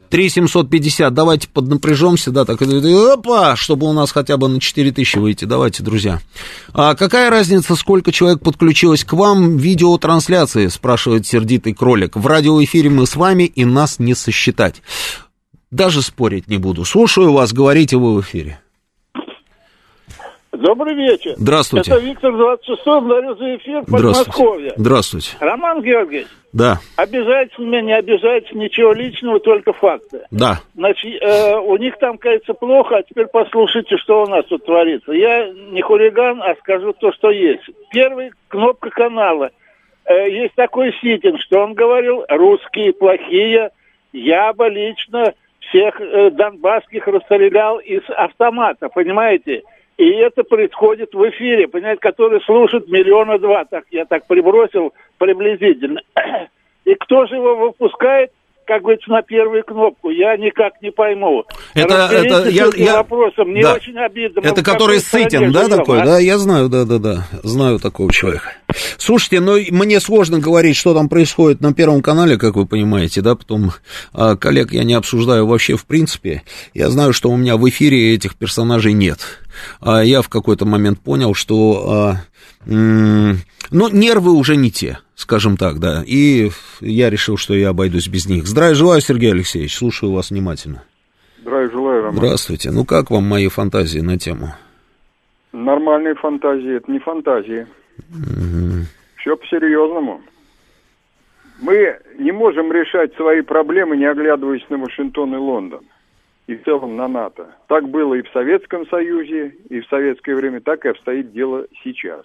3750, давайте поднапряжемся, да, так, опа, чтобы у нас хотя бы на 4000 выйти, давайте, друзья. А какая разница, сколько человек подключилось к вам видеотрансляции, спрашивает сердитый кролик. В радиоэфире мы с вами, и нас не сосчитать. Даже спорить не буду. Слушаю вас, говорите вы в эфире. Добрый вечер. Здравствуйте. Это Виктор 26 говорю за эфир Подмосковья. Здравствуйте. Роман Георгиевич. Да. Меня, не обижается, ничего личного, только факты. Да. Значит, э, у них там, кажется, плохо, а теперь послушайте, что у нас тут творится. Я не хулиган, а скажу то, что есть. Первый кнопка канала. Э, есть такой Ситин, что он говорил, русские плохие, я бы лично всех э, донбасских расстрелял из автомата, понимаете? И это происходит в эфире, понимаете, который слушает миллиона два, так я так прибросил приблизительно. И кто же его выпускает? Как говорится, на первую кнопку. Я никак не пойму. Это, это я, я... вопросом. Мне да. очень обидно. Это который Сытин, да, живем, такой? А? Да, я знаю, да, да, да. Знаю такого человека. Слушайте, ну, мне сложно говорить, что там происходит на Первом канале, как вы понимаете, да, потом а, коллег я не обсуждаю вообще в принципе. Я знаю, что у меня в эфире этих персонажей нет. А я в какой-то момент понял, что... А, но нервы уже не те, скажем так, да. И я решил, что я обойдусь без них. Здравия желаю, Сергей Алексеевич, слушаю вас внимательно. Здравия желаю, Роман. Здравствуйте. Ну, как вам мои фантазии на тему? Нормальные фантазии, это не фантазии. Угу. Все по-серьезному. Мы не можем решать свои проблемы, не оглядываясь на Вашингтон и Лондон. И в целом на НАТО. Так было и в Советском Союзе, и в советское время, так и обстоит дело сейчас.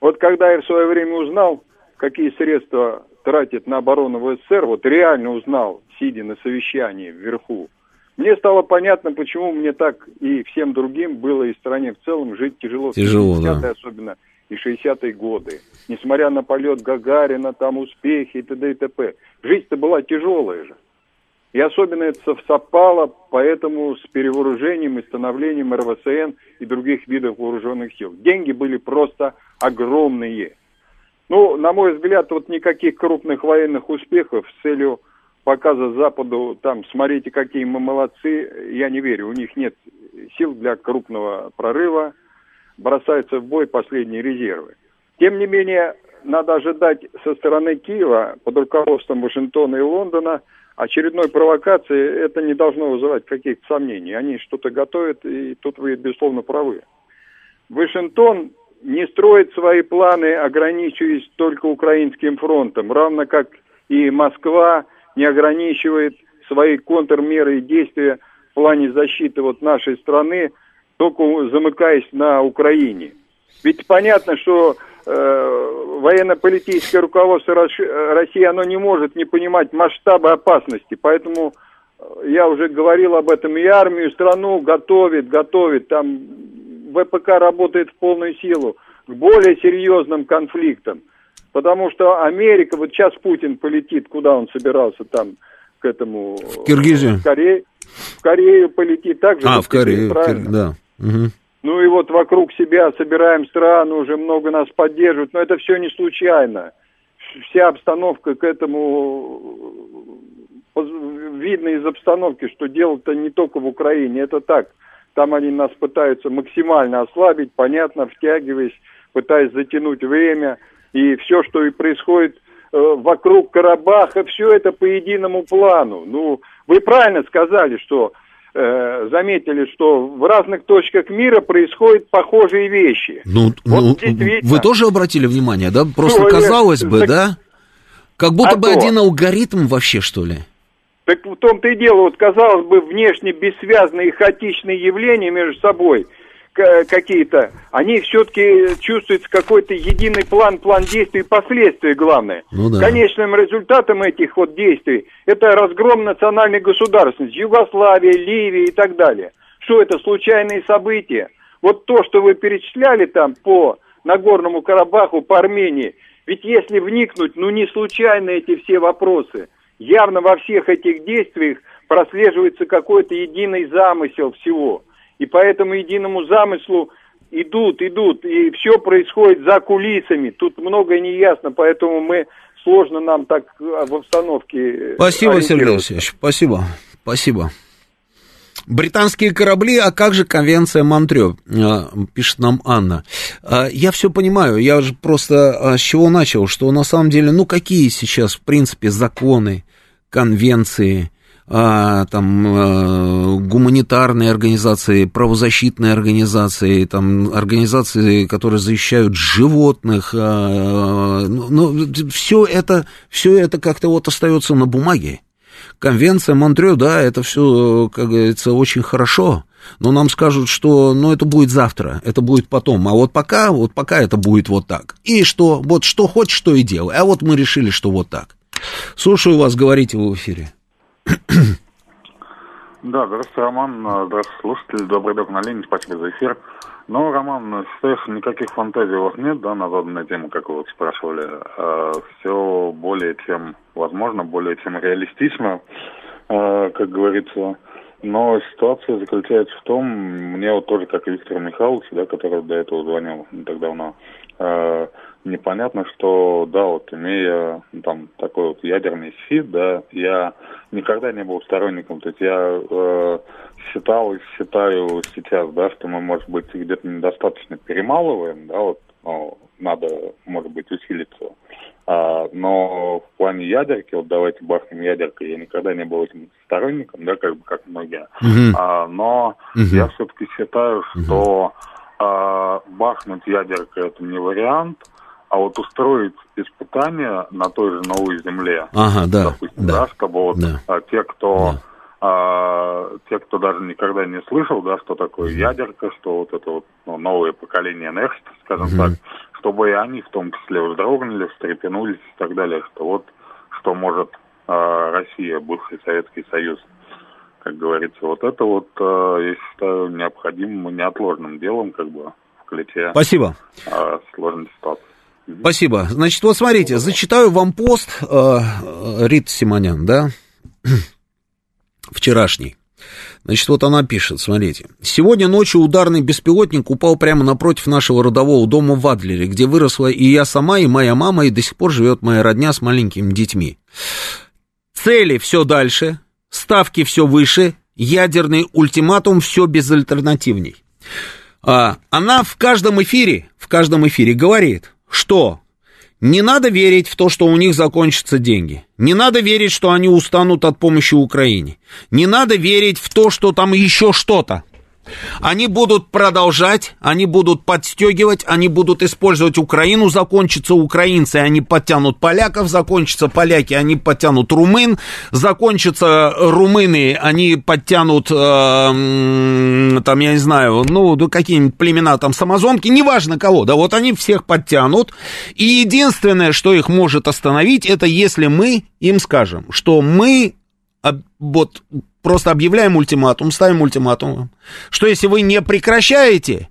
Вот когда я в свое время узнал, какие средства тратят на оборону в СССР, вот реально узнал, сидя на совещании вверху, мне стало понятно, почему мне так и всем другим было и стране в целом жить тяжело. Тяжело, да. особенно и 60-е годы. Несмотря на полет Гагарина, там успехи и т.д. и т.п. Жизнь-то была тяжелая же. И особенно это совпало, поэтому с перевооружением и становлением РВСН и других видов вооруженных сил. Деньги были просто огромные. Ну, на мой взгляд, вот никаких крупных военных успехов с целью показа Западу, там, смотрите, какие мы молодцы, я не верю. У них нет сил для крупного прорыва, бросаются в бой последние резервы. Тем не менее, надо ожидать со стороны Киева под руководством Вашингтона и Лондона – очередной провокации, это не должно вызывать каких-то сомнений. Они что-то готовят, и тут вы, безусловно, правы. Вашингтон не строит свои планы, ограничиваясь только украинским фронтом, равно как и Москва не ограничивает свои контрмеры и действия в плане защиты вот нашей страны, только замыкаясь на Украине. Ведь понятно, что э, военно-политическое руководство России, оно не может не понимать масштаба опасности. Поэтому э, я уже говорил об этом, и армию, и страну готовит, готовит. Там ВПК работает в полную силу к более серьезным конфликтам. Потому что Америка, вот сейчас Путин полетит, куда он собирался там, к этому... В Киргизию. В Корею, в Корею полетит также. А, в Корею, правильно? да. Угу. Ну и вот вокруг себя собираем страну, уже много нас поддерживают, но это все не случайно. Вся обстановка к этому видно из обстановки, что дело-то не только в Украине, это так. Там они нас пытаются максимально ослабить, понятно, втягиваясь, пытаясь затянуть время. И все, что и происходит э, вокруг Карабаха, все это по единому плану. Ну, вы правильно сказали, что Э, заметили, что в разных точках мира происходят похожие вещи. Ну, вот ну вы тоже обратили внимание, да? Просто ну, казалось я... бы, так... да? Как будто а бы то. один алгоритм вообще, что ли? Так в том-то и дело, вот казалось бы, внешне бессвязные и хаотичные явления между собой – какие-то, они все-таки чувствуется какой-то единый план, план действий и последствия, главное. Ну, да. Конечным результатом этих вот действий это разгром национальной государственности, Югославия, Ливия и так далее. Что это, случайные события? Вот то, что вы перечисляли там по Нагорному Карабаху, по Армении, ведь если вникнуть, ну не случайно эти все вопросы. Явно во всех этих действиях прослеживается какой-то единый замысел всего – и по этому единому замыслу идут, идут, и все происходит за кулисами. Тут многое не ясно, поэтому мы сложно нам так в обстановке. Спасибо, Сергей Алексеевич, спасибо, спасибо. Британские корабли, а как же конвенция Монтрё, а, пишет нам Анна. А, я все понимаю, я же просто а, с чего начал, что на самом деле, ну какие сейчас, в принципе, законы, конвенции, а, там, а, гуманитарные организации, правозащитные организации, там, организации, которые защищают животных, а, ну, ну, все это, все это как-то вот остается на бумаге. Конвенция Монтрё, да, это все, как говорится, очень хорошо, но нам скажут, что, ну, это будет завтра, это будет потом, а вот пока, вот пока это будет вот так. И что, вот что хочешь, что и делай, а вот мы решили, что вот так. Слушаю вас, говорите в эфире. Да, здравствуйте, Роман, здравствуйте, слушатели, добрый док на линии, спасибо за эфир. Ну, Роман, считаешь, никаких фантазий у вас нет, да, на заданную тему, как вы вот спрашивали. А, все более чем возможно, более чем реалистично, а, как говорится. Но ситуация заключается в том, мне вот тоже, как и Виктор Михайлович, да, который до этого звонил не так давно, э, непонятно, что, да, вот имея ну, там такой вот ядерный щит, да, я никогда не был сторонником, то есть я э, считал и считаю сейчас, да, что мы, может быть, где-то недостаточно перемалываем, да, вот, ну, надо, может быть, усилиться. А, но в плане ядерки, вот давайте бахнем ядеркой, я никогда не был этим сторонником, да, как бы как многие. Uh-huh. А, но uh-huh. я все-таки считаю, что uh-huh. а, бахнуть ядеркой это не вариант, а вот устроить испытания на той же новой земле, ага, да, допустим, да, да чтобы вот да. А, те, кто да. а, те, кто даже никогда не слышал, да, что такое uh-huh. ядерка, что вот это вот ну, новое поколение Next, скажем uh-huh. так, чтобы и они в том числе вздрогнули, встрепенулись и так далее, что вот что может э, Россия, бывший Советский Союз, как говорится, вот это вот, э, я считаю, необходимым и неотложным делом, как бы, в ключе Спасибо. Э, сложной ситуации. Спасибо. Значит, вот смотрите, зачитаю вам пост э, Рит Симонян, да, вчерашний. Значит, вот она пишет, смотрите. Сегодня ночью ударный беспилотник упал прямо напротив нашего родового дома в Адлере, где выросла и я сама, и моя мама, и до сих пор живет моя родня с маленькими детьми. Цели все дальше, ставки все выше, ядерный ультиматум все безальтернативней. А, она в каждом эфире, в каждом эфире говорит, что не надо верить в то, что у них закончатся деньги. Не надо верить, что они устанут от помощи Украине. Не надо верить в то, что там еще что-то. Они будут продолжать, они будут подстегивать, они будут использовать Украину, закончатся украинцы, они подтянут поляков, закончатся поляки, они подтянут румын, закончатся румыны, они подтянут, э, там, я не знаю, ну, какие-нибудь племена, там, самозонки, неважно кого, да, вот они всех подтянут, и единственное, что их может остановить, это если мы им скажем, что мы вот просто объявляем ультиматум, ставим ультиматум, что если вы не прекращаете,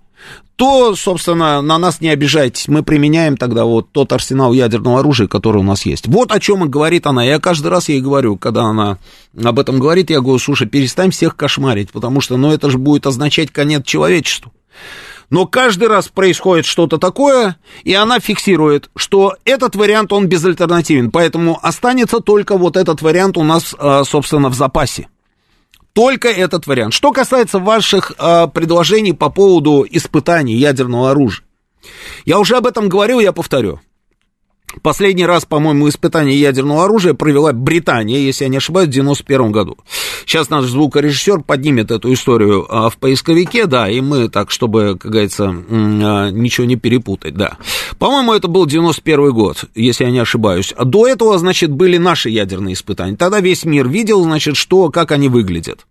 то, собственно, на нас не обижайтесь. Мы применяем тогда вот тот арсенал ядерного оружия, который у нас есть. Вот о чем и говорит она. Я каждый раз ей говорю, когда она об этом говорит, я говорю, слушай, перестань всех кошмарить, потому что, ну, это же будет означать конец человечеству. Но каждый раз происходит что-то такое, и она фиксирует, что этот вариант, он безальтернативен. Поэтому останется только вот этот вариант у нас, а, собственно, в запасе. Только этот вариант. Что касается ваших э, предложений по поводу испытаний ядерного оружия. Я уже об этом говорил, я повторю. Последний раз, по-моему, испытание ядерного оружия провела Британия, если я не ошибаюсь, в 91 году. Сейчас наш звукорежиссер поднимет эту историю а, в поисковике, да, и мы так, чтобы, как говорится, а, ничего не перепутать, да. По-моему, это был 91 год, если я не ошибаюсь. До этого, значит, были наши ядерные испытания. Тогда весь мир видел, значит, что, как они выглядят.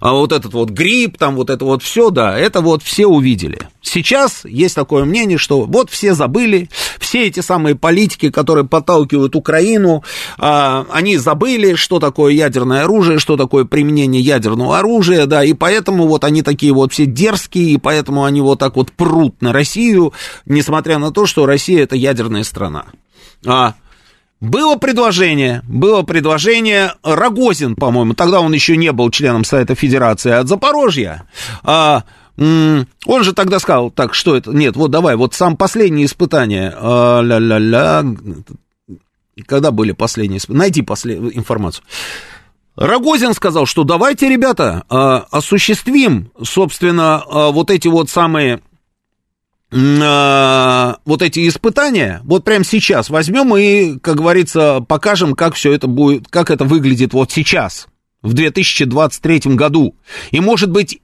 А вот этот вот грипп, там вот это вот все, да, это вот все увидели. Сейчас есть такое мнение, что вот все забыли, все эти самые политики, которые подталкивают Украину, а, они забыли, что такое ядерное оружие, что такое применение ядерного оружия, да, и поэтому вот они такие вот все дерзкие, и поэтому они вот так вот прут на Россию, несмотря на то, что Россия это ядерная страна. А, было предложение, было предложение, Рогозин, по-моему, тогда он еще не был членом Совета Федерации от Запорожья, а, он же тогда сказал, так, что это, нет, вот давай, вот сам последнее испытание, а, ля-ля-ля, когда были последние испытания, найди после, информацию. Рогозин сказал, что давайте, ребята, а, осуществим, собственно, а, вот эти вот самые а, вот эти испытания, вот прямо сейчас возьмем и, как говорится, покажем, как все это будет, как это выглядит вот сейчас, в 2023 году. И, может быть,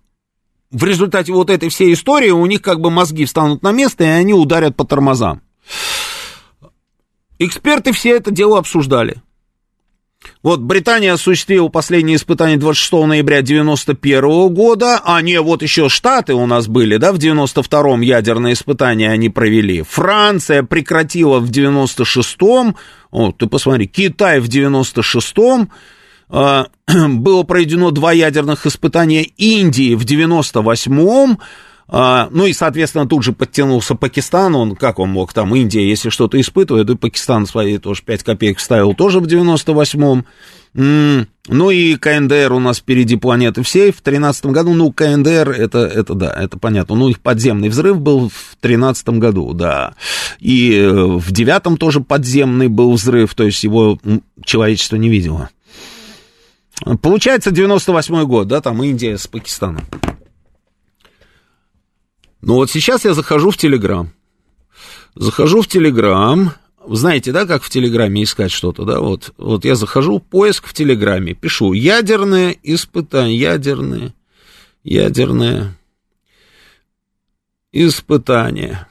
в результате вот этой всей истории у них как бы мозги встанут на место, и они ударят по тормозам. Эксперты все это дело обсуждали. Вот Британия осуществила последнее испытание 26 ноября 91 года, а не, вот еще Штаты у нас были, да, в 92-м ядерное испытание они провели. Франция прекратила в 96-м, о, ты посмотри, Китай в 96-м, э, было проведено два ядерных испытания Индии в 98-м, А, ну и, соответственно, тут же подтянулся Пакистан, он, как он мог, там, Индия, если что-то испытывает, и Пакистан свои тоже 5 копеек вставил тоже в 98-м. Ну и КНДР у нас впереди планеты всей в 2013 году. Ну, КНДР, это, это да, это понятно. Ну, их подземный взрыв был в 2013 году, да. И э, в девятом тоже подземный был взрыв, то есть его человечество не видело. Получается 98 год, да, там Индия с Пакистаном. Ну вот сейчас я захожу в Телеграм. Захожу в Телеграм, знаете, да, как в Телеграме искать что-то, да, вот, вот я захожу, поиск в Телеграме, пишу ядерные испытания, ядерные, ядерные испытания.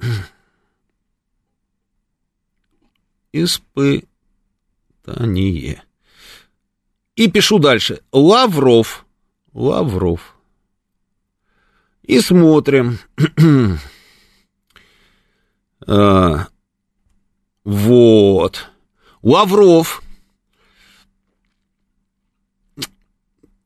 Испытание. И пишу дальше. Лавров. Лавров. И смотрим. а, вот. Лавров.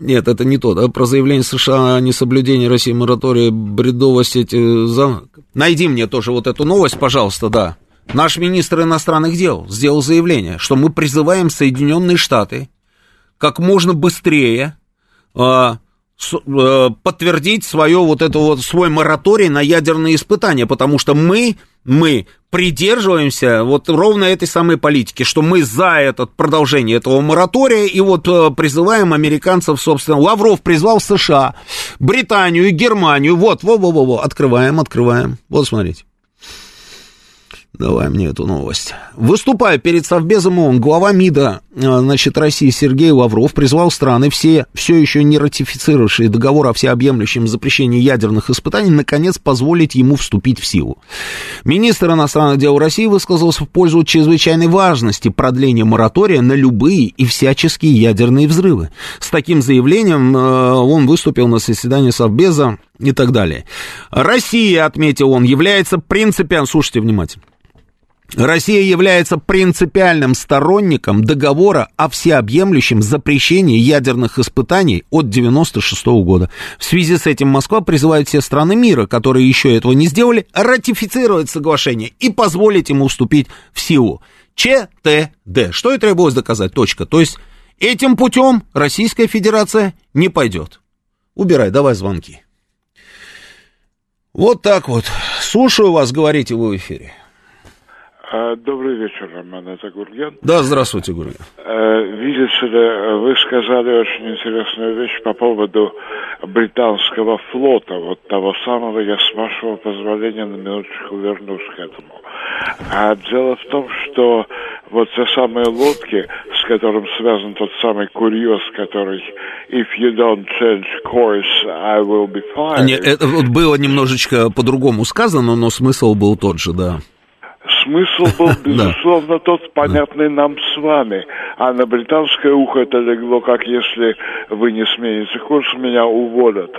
Нет, это не то, да, про заявление США о несоблюдении России моратория, бредовость эти... За... Найди мне тоже вот эту новость, пожалуйста, да. Наш министр иностранных дел сделал заявление, что мы призываем Соединенные Штаты как можно быстрее Э, подтвердить свое вот это вот свой мораторий на ядерные испытания, потому что мы мы придерживаемся вот ровно этой самой политики, что мы за это продолжение этого моратория и вот э, призываем американцев, собственно, Лавров призвал США, Британию, Германию, вот, во-во-во, открываем, открываем, вот смотрите. Давай мне эту новость. Выступая перед Совбезом ООН, глава МИДа э, значит, России Сергей Лавров призвал страны, все, все еще не ратифицировавшие договор о всеобъемлющем запрещении ядерных испытаний, наконец позволить ему вступить в силу. Министр иностранных дел России высказался в пользу чрезвычайной важности продления моратория на любые и всяческие ядерные взрывы. С таким заявлением э, он выступил на заседании Совбеза и так далее. Россия, отметил он, является принципиально... Слушайте внимательно. Россия является принципиальным сторонником договора о всеобъемлющем запрещении ядерных испытаний от 1996 года. В связи с этим Москва призывает все страны мира, которые еще этого не сделали, ратифицировать соглашение и позволить ему вступить в силу. ЧТД. Что и требовалось доказать. Точка. То есть этим путем Российская Федерация не пойдет. Убирай, давай звонки. Вот так вот. Слушаю вас, говорите вы в эфире. А, добрый вечер, Роман, это Гурген. Да, здравствуйте, Гурген. Э, видите ли, вы сказали очень интересную вещь по поводу британского флота, вот того самого, я с вашего позволения на минуточку вернусь к этому. А дело в том, что вот те самые лодки, с которым связан тот самый курьез, который «If you don't change course, I will be fine». Не, это вот было немножечко по-другому сказано, но смысл был тот же, да. Смысл был, безусловно, тот, понятный нам с вами. А на британское ухо это легло, как если вы не смените курс, меня уволят.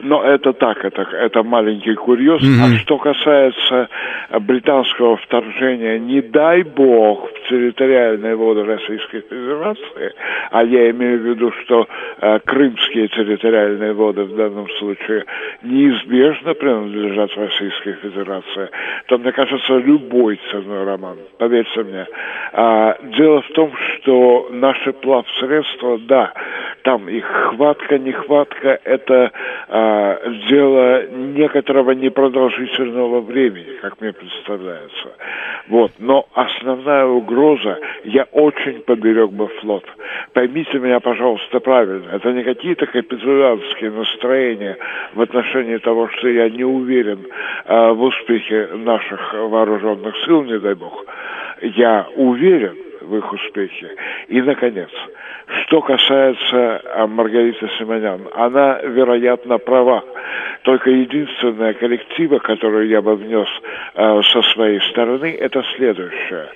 Но это так, это, это маленький курьез. А что касается британского вторжения, не дай бог, в территориальные воды Российской Федерации, а я имею в виду, что э, крымские территориальные воды в данном случае неизбежно принадлежат Российской Федерации, то, мне кажется, любой ценой, Роман, поверьте мне. А, дело в том, что наши плавсредства, да, там их хватка, нехватка, это а, дело некоторого непродолжительного времени, как мне представляется. Вот. Но основная угроза, я очень поберег бы флот. Поймите меня, пожалуйста, правильно. Это не какие-то капитулянские настроения в отношении того, что я не уверен э, в успехе наших вооруженных сил, не дай бог. Я уверен в их успехе. И, наконец, что касается а, Маргариты Симонян, она, вероятно, права. Только единственная коллектива, которую я бы внес э, со своей стороны, это следующее.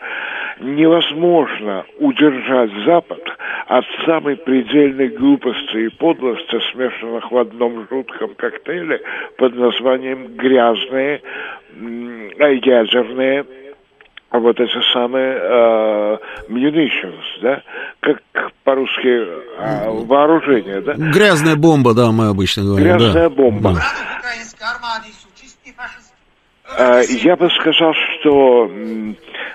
Невозможно удержать Запад от самой предельной глупости и подлости, смешанных в одном жутком коктейле под названием «грязные ядерные а вот эти самые э, munitions, да, как по-русски э, вооружение, да? Грязная бомба, да, мы обычно говорим. Грязная да. бомба. Да. Я бы сказал, что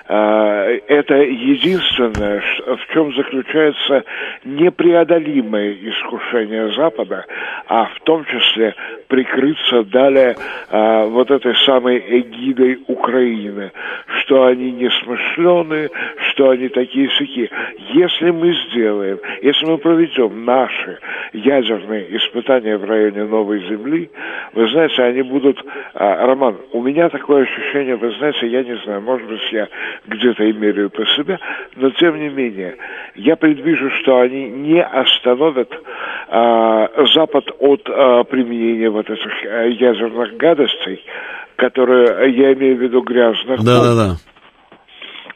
это единственное, в чем заключается непреодолимое искушение Запада, а в том числе прикрыться далее э, вот этой самой эгидой Украины, что они несмышленые, что они такие сики. Если мы сделаем, если мы проведем наши ядерные испытания в районе Новой Земли, вы знаете, они будут... Роман, у меня такое ощущение, вы знаете, я не знаю, может быть, я где-то и меряю по себе, но тем не менее, я предвижу, что они не остановят а, Запад от а, применения вот этих а, ядерных гадостей, которые, я имею в виду грязных. Да, да, да.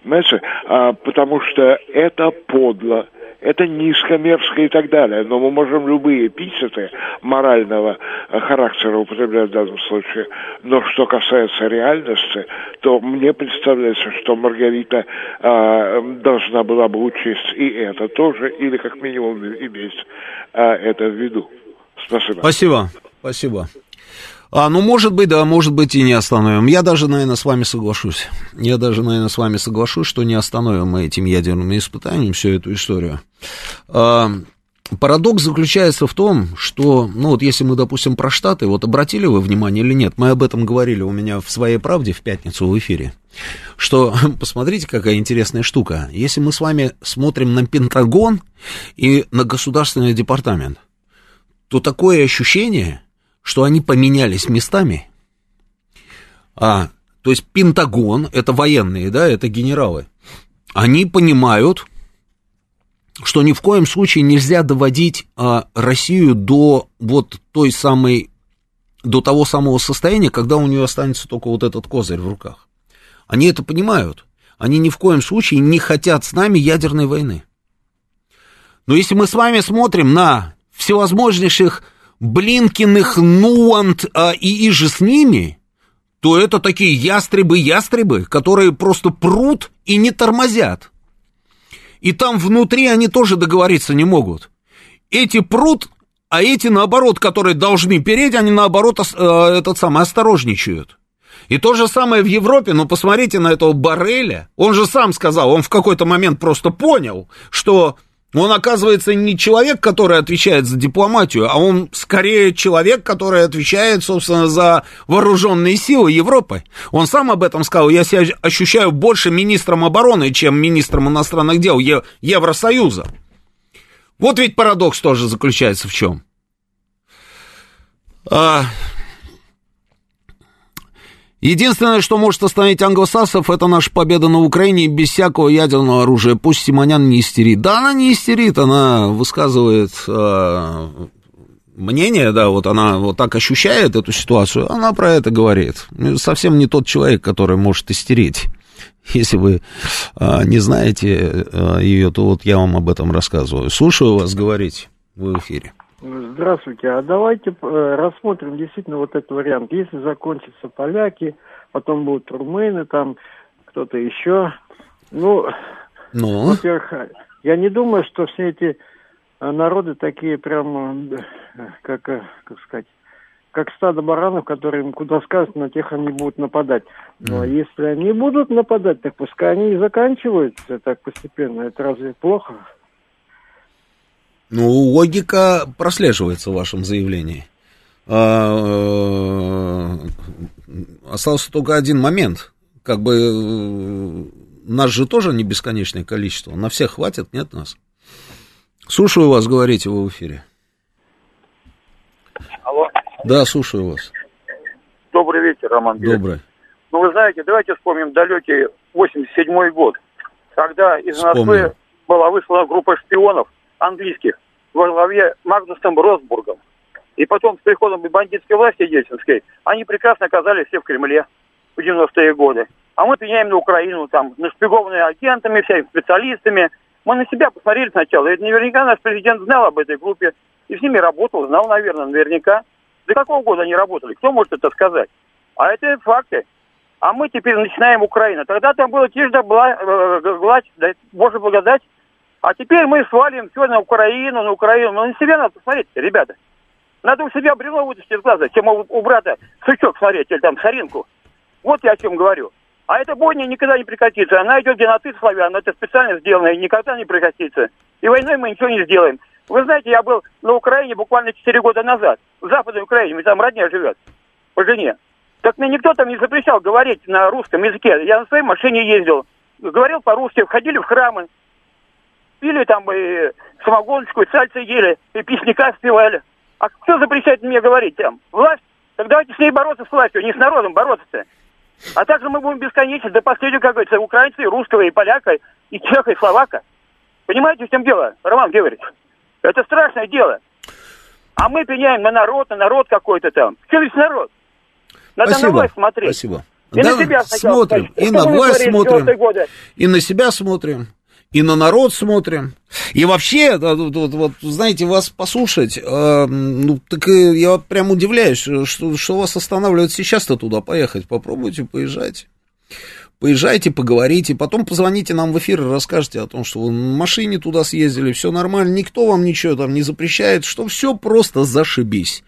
Знаете, а, потому что это подло, это низко, мерзко и так далее. Но мы можем любые эпитеты морального э, характера употреблять в данном случае. Но что касается реальности, то мне представляется, что Маргарита э, должна была бы учесть и это тоже, или как минимум иметь э, это в виду. Спасибо. Спасибо. Спасибо. А, ну, может быть, да, может быть, и не остановим. Я даже, наверное, с вами соглашусь. Я даже, наверное, с вами соглашусь, что не остановим мы этим ядерным испытанием всю эту историю. А, парадокс заключается в том, что, ну, вот если мы, допустим, про Штаты, вот обратили вы внимание или нет, мы об этом говорили у меня в «Своей правде» в пятницу в эфире, что, посмотрите, какая интересная штука. Если мы с вами смотрим на Пентагон и на Государственный департамент, то такое ощущение, что они поменялись местами. А, то есть Пентагон, это военные, да, это генералы, они понимают, что ни в коем случае нельзя доводить а, Россию до вот той самой, до того самого состояния, когда у нее останется только вот этот козырь в руках. Они это понимают. Они ни в коем случае не хотят с нами ядерной войны. Но если мы с вами смотрим на всевозможнейших Блинкиных, Нуант а, и иже с ними, то это такие ястребы-ястребы, которые просто прут и не тормозят. И там внутри они тоже договориться не могут. Эти прут, а эти, наоборот, которые должны переть, они, наоборот, э, этот самый, осторожничают. И то же самое в Европе, но посмотрите на этого Барреля. Он же сам сказал, он в какой-то момент просто понял, что он, оказывается, не человек, который отвечает за дипломатию, а он скорее человек, который отвечает, собственно, за вооруженные силы Европы. Он сам об этом сказал. Я себя ощущаю больше министром обороны, чем министром иностранных дел Евросоюза. Вот ведь парадокс тоже заключается в чем. А, Единственное, что может остановить англосаксов, это наша победа на Украине без всякого ядерного оружия. Пусть Симонян не истерит. Да, она не истерит, она высказывает э, мнение, да, вот она вот так ощущает эту ситуацию, она про это говорит. Совсем не тот человек, который может истерить. Если вы э, не знаете э, ее, то вот я вам об этом рассказываю. Слушаю вас говорить в эфире. Здравствуйте. А давайте э, рассмотрим действительно вот этот вариант. Если закончатся поляки, потом будут румыны, там кто-то еще. Ну, ну? во-первых, я не думаю, что все эти э, народы такие прям, э, как, как сказать, как стадо баранов, которые им куда скажут, на тех они будут нападать. Но mm. если они будут нападать, так пускай они и заканчиваются так постепенно. Это разве плохо? Ну, логика прослеживается в вашем заявлении. А, э, остался только один момент. Как бы э, нас же тоже не бесконечное количество. На всех хватит, нет нас? Слушаю вас, говорите вы в эфире. Алло. Да, слушаю вас. Добрый вечер, Роман Георгиевич. Добрый. Ну, вы знаете, давайте вспомним далекий 87-й год, когда из Москвы была выслана группа шпионов английских во главе Магнусом Росбургом. И потом с приходом бандитской власти ельцинской, они прекрасно оказались все в Кремле в 90-е годы. А мы пеняем на Украину, там, нашпигованные агентами, всеми специалистами. Мы на себя посмотрели сначала. И наверняка наш президент знал об этой группе. И с ними работал, знал, наверное, наверняка. До какого года они работали? Кто может это сказать? А это факты. А мы теперь начинаем Украину. Тогда там было тишь да э, гладь, да, благодать. А теперь мы свалим все на Украину, на Украину. Но на себя надо посмотреть, ребята. Надо у себя бревно вытащить из глаза, чем у, у брата сучок смотреть, или там соринку. Вот я о чем говорю. А эта бойня никогда не прекратится. Она идет геноцид славян, это специально сделано, и никогда не прекратится. И войной мы ничего не сделаем. Вы знаете, я был на Украине буквально 4 года назад, в Западной Украине, там родня живет, по жене. Так мне никто там не запрещал говорить на русском языке. Я на своей машине ездил, говорил по-русски, входили в храмы, пили там и самогоночку, и сальцы ели, и песняка спевали. А кто запрещает мне говорить там? Власть? Так давайте с ней бороться с властью, не с народом бороться-то. А также мы будем бесконечно до последнего, как говорится, украинца, и русского, и поляка, и чеха, и словака. Понимаете, в чем дело, Роман Георгиевич? Это страшное дело. А мы пеняем на народ, на народ какой-то там. Что весь народ? Надо Спасибо. на власть смотреть. Спасибо. И да, на себя смотрим, и на власть смотрим, и на себя смотрим, и на народ смотрим. И вообще, вот, вот, вот знаете, вас послушать, э, ну, так я прям удивляюсь, что, что вас останавливает сейчас-то туда поехать. Попробуйте, поезжайте. Поезжайте, поговорите, потом позвоните нам в эфир и расскажете о том, что вы на машине туда съездили, все нормально, никто вам ничего там не запрещает, что все просто зашибись.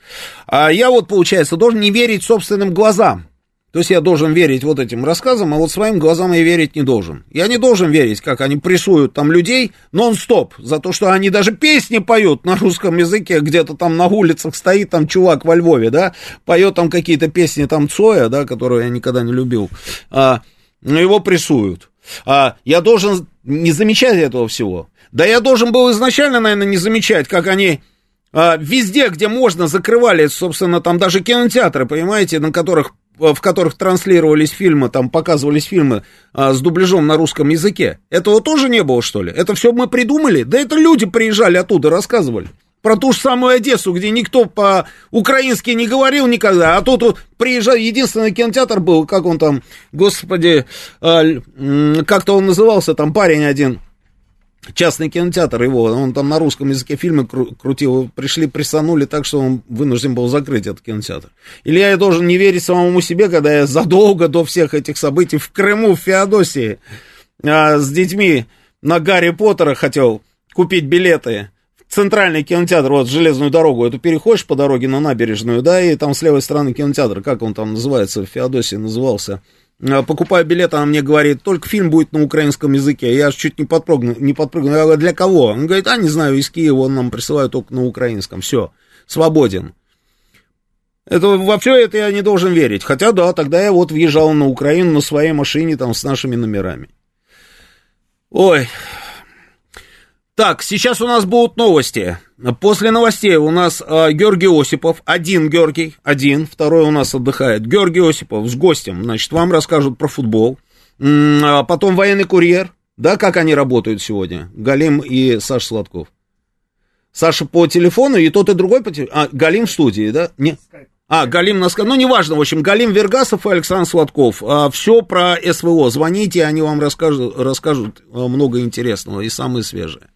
А я вот, получается, должен не верить собственным глазам. То есть я должен верить вот этим рассказам, а вот своим глазам я верить не должен. Я не должен верить, как они прессуют там людей нон-стоп, за то, что они даже песни поют на русском языке, где-то там на улицах стоит там чувак во Львове, да, поет там какие-то песни там Цоя, да, которую я никогда не любил. А, но его прессуют. А я должен не замечать этого всего. Да я должен был изначально, наверное, не замечать, как они а, везде, где можно, закрывали, собственно, там даже кинотеатры, понимаете, на которых в которых транслировались фильмы, там показывались фильмы а, с дубляжом на русском языке. Этого тоже не было, что ли? Это все мы придумали? Да это люди приезжали оттуда, рассказывали про ту же самую Одессу, где никто по-украински не говорил никогда, а тут вот приезжал, единственный кинотеатр был, как он там, господи, э, как-то он назывался, там парень один, частный кинотеатр его, он там на русском языке фильмы кру- крутил, пришли, присанули так, что он вынужден был закрыть этот кинотеатр. Или я должен не верить самому себе, когда я задолго до всех этих событий в Крыму, в Феодосии, а, с детьми на Гарри Поттера хотел купить билеты, центральный кинотеатр, вот железную дорогу, эту переходишь по дороге на набережную, да, и там с левой стороны кинотеатр, как он там называется, в Феодосии назывался. А, покупаю билет, она мне говорит, только фильм будет на украинском языке. Я аж чуть не подпрыгнул, не подпрыгнул. Я говорю, для кого? Он говорит, а, не знаю, из Киева он нам присылает только на украинском. Все, свободен. Это, во все это я не должен верить. Хотя, да, тогда я вот въезжал на Украину на своей машине там с нашими номерами. Ой, так, сейчас у нас будут новости. После новостей у нас э, Георгий Осипов, один Георгий, один, второй у нас отдыхает. Георгий Осипов с гостем, значит, вам расскажут про футбол. А потом военный курьер, да, как они работают сегодня, Галим и Саша Сладков. Саша по телефону, и тот, и другой по телефону. А, Галим в студии, да? Не. А, Галим нас... Ну, неважно, в общем, Галим Вергасов и Александр Сладков. А, все про СВО. Звоните, они вам расскажут, расскажут много интересного и самые свежие.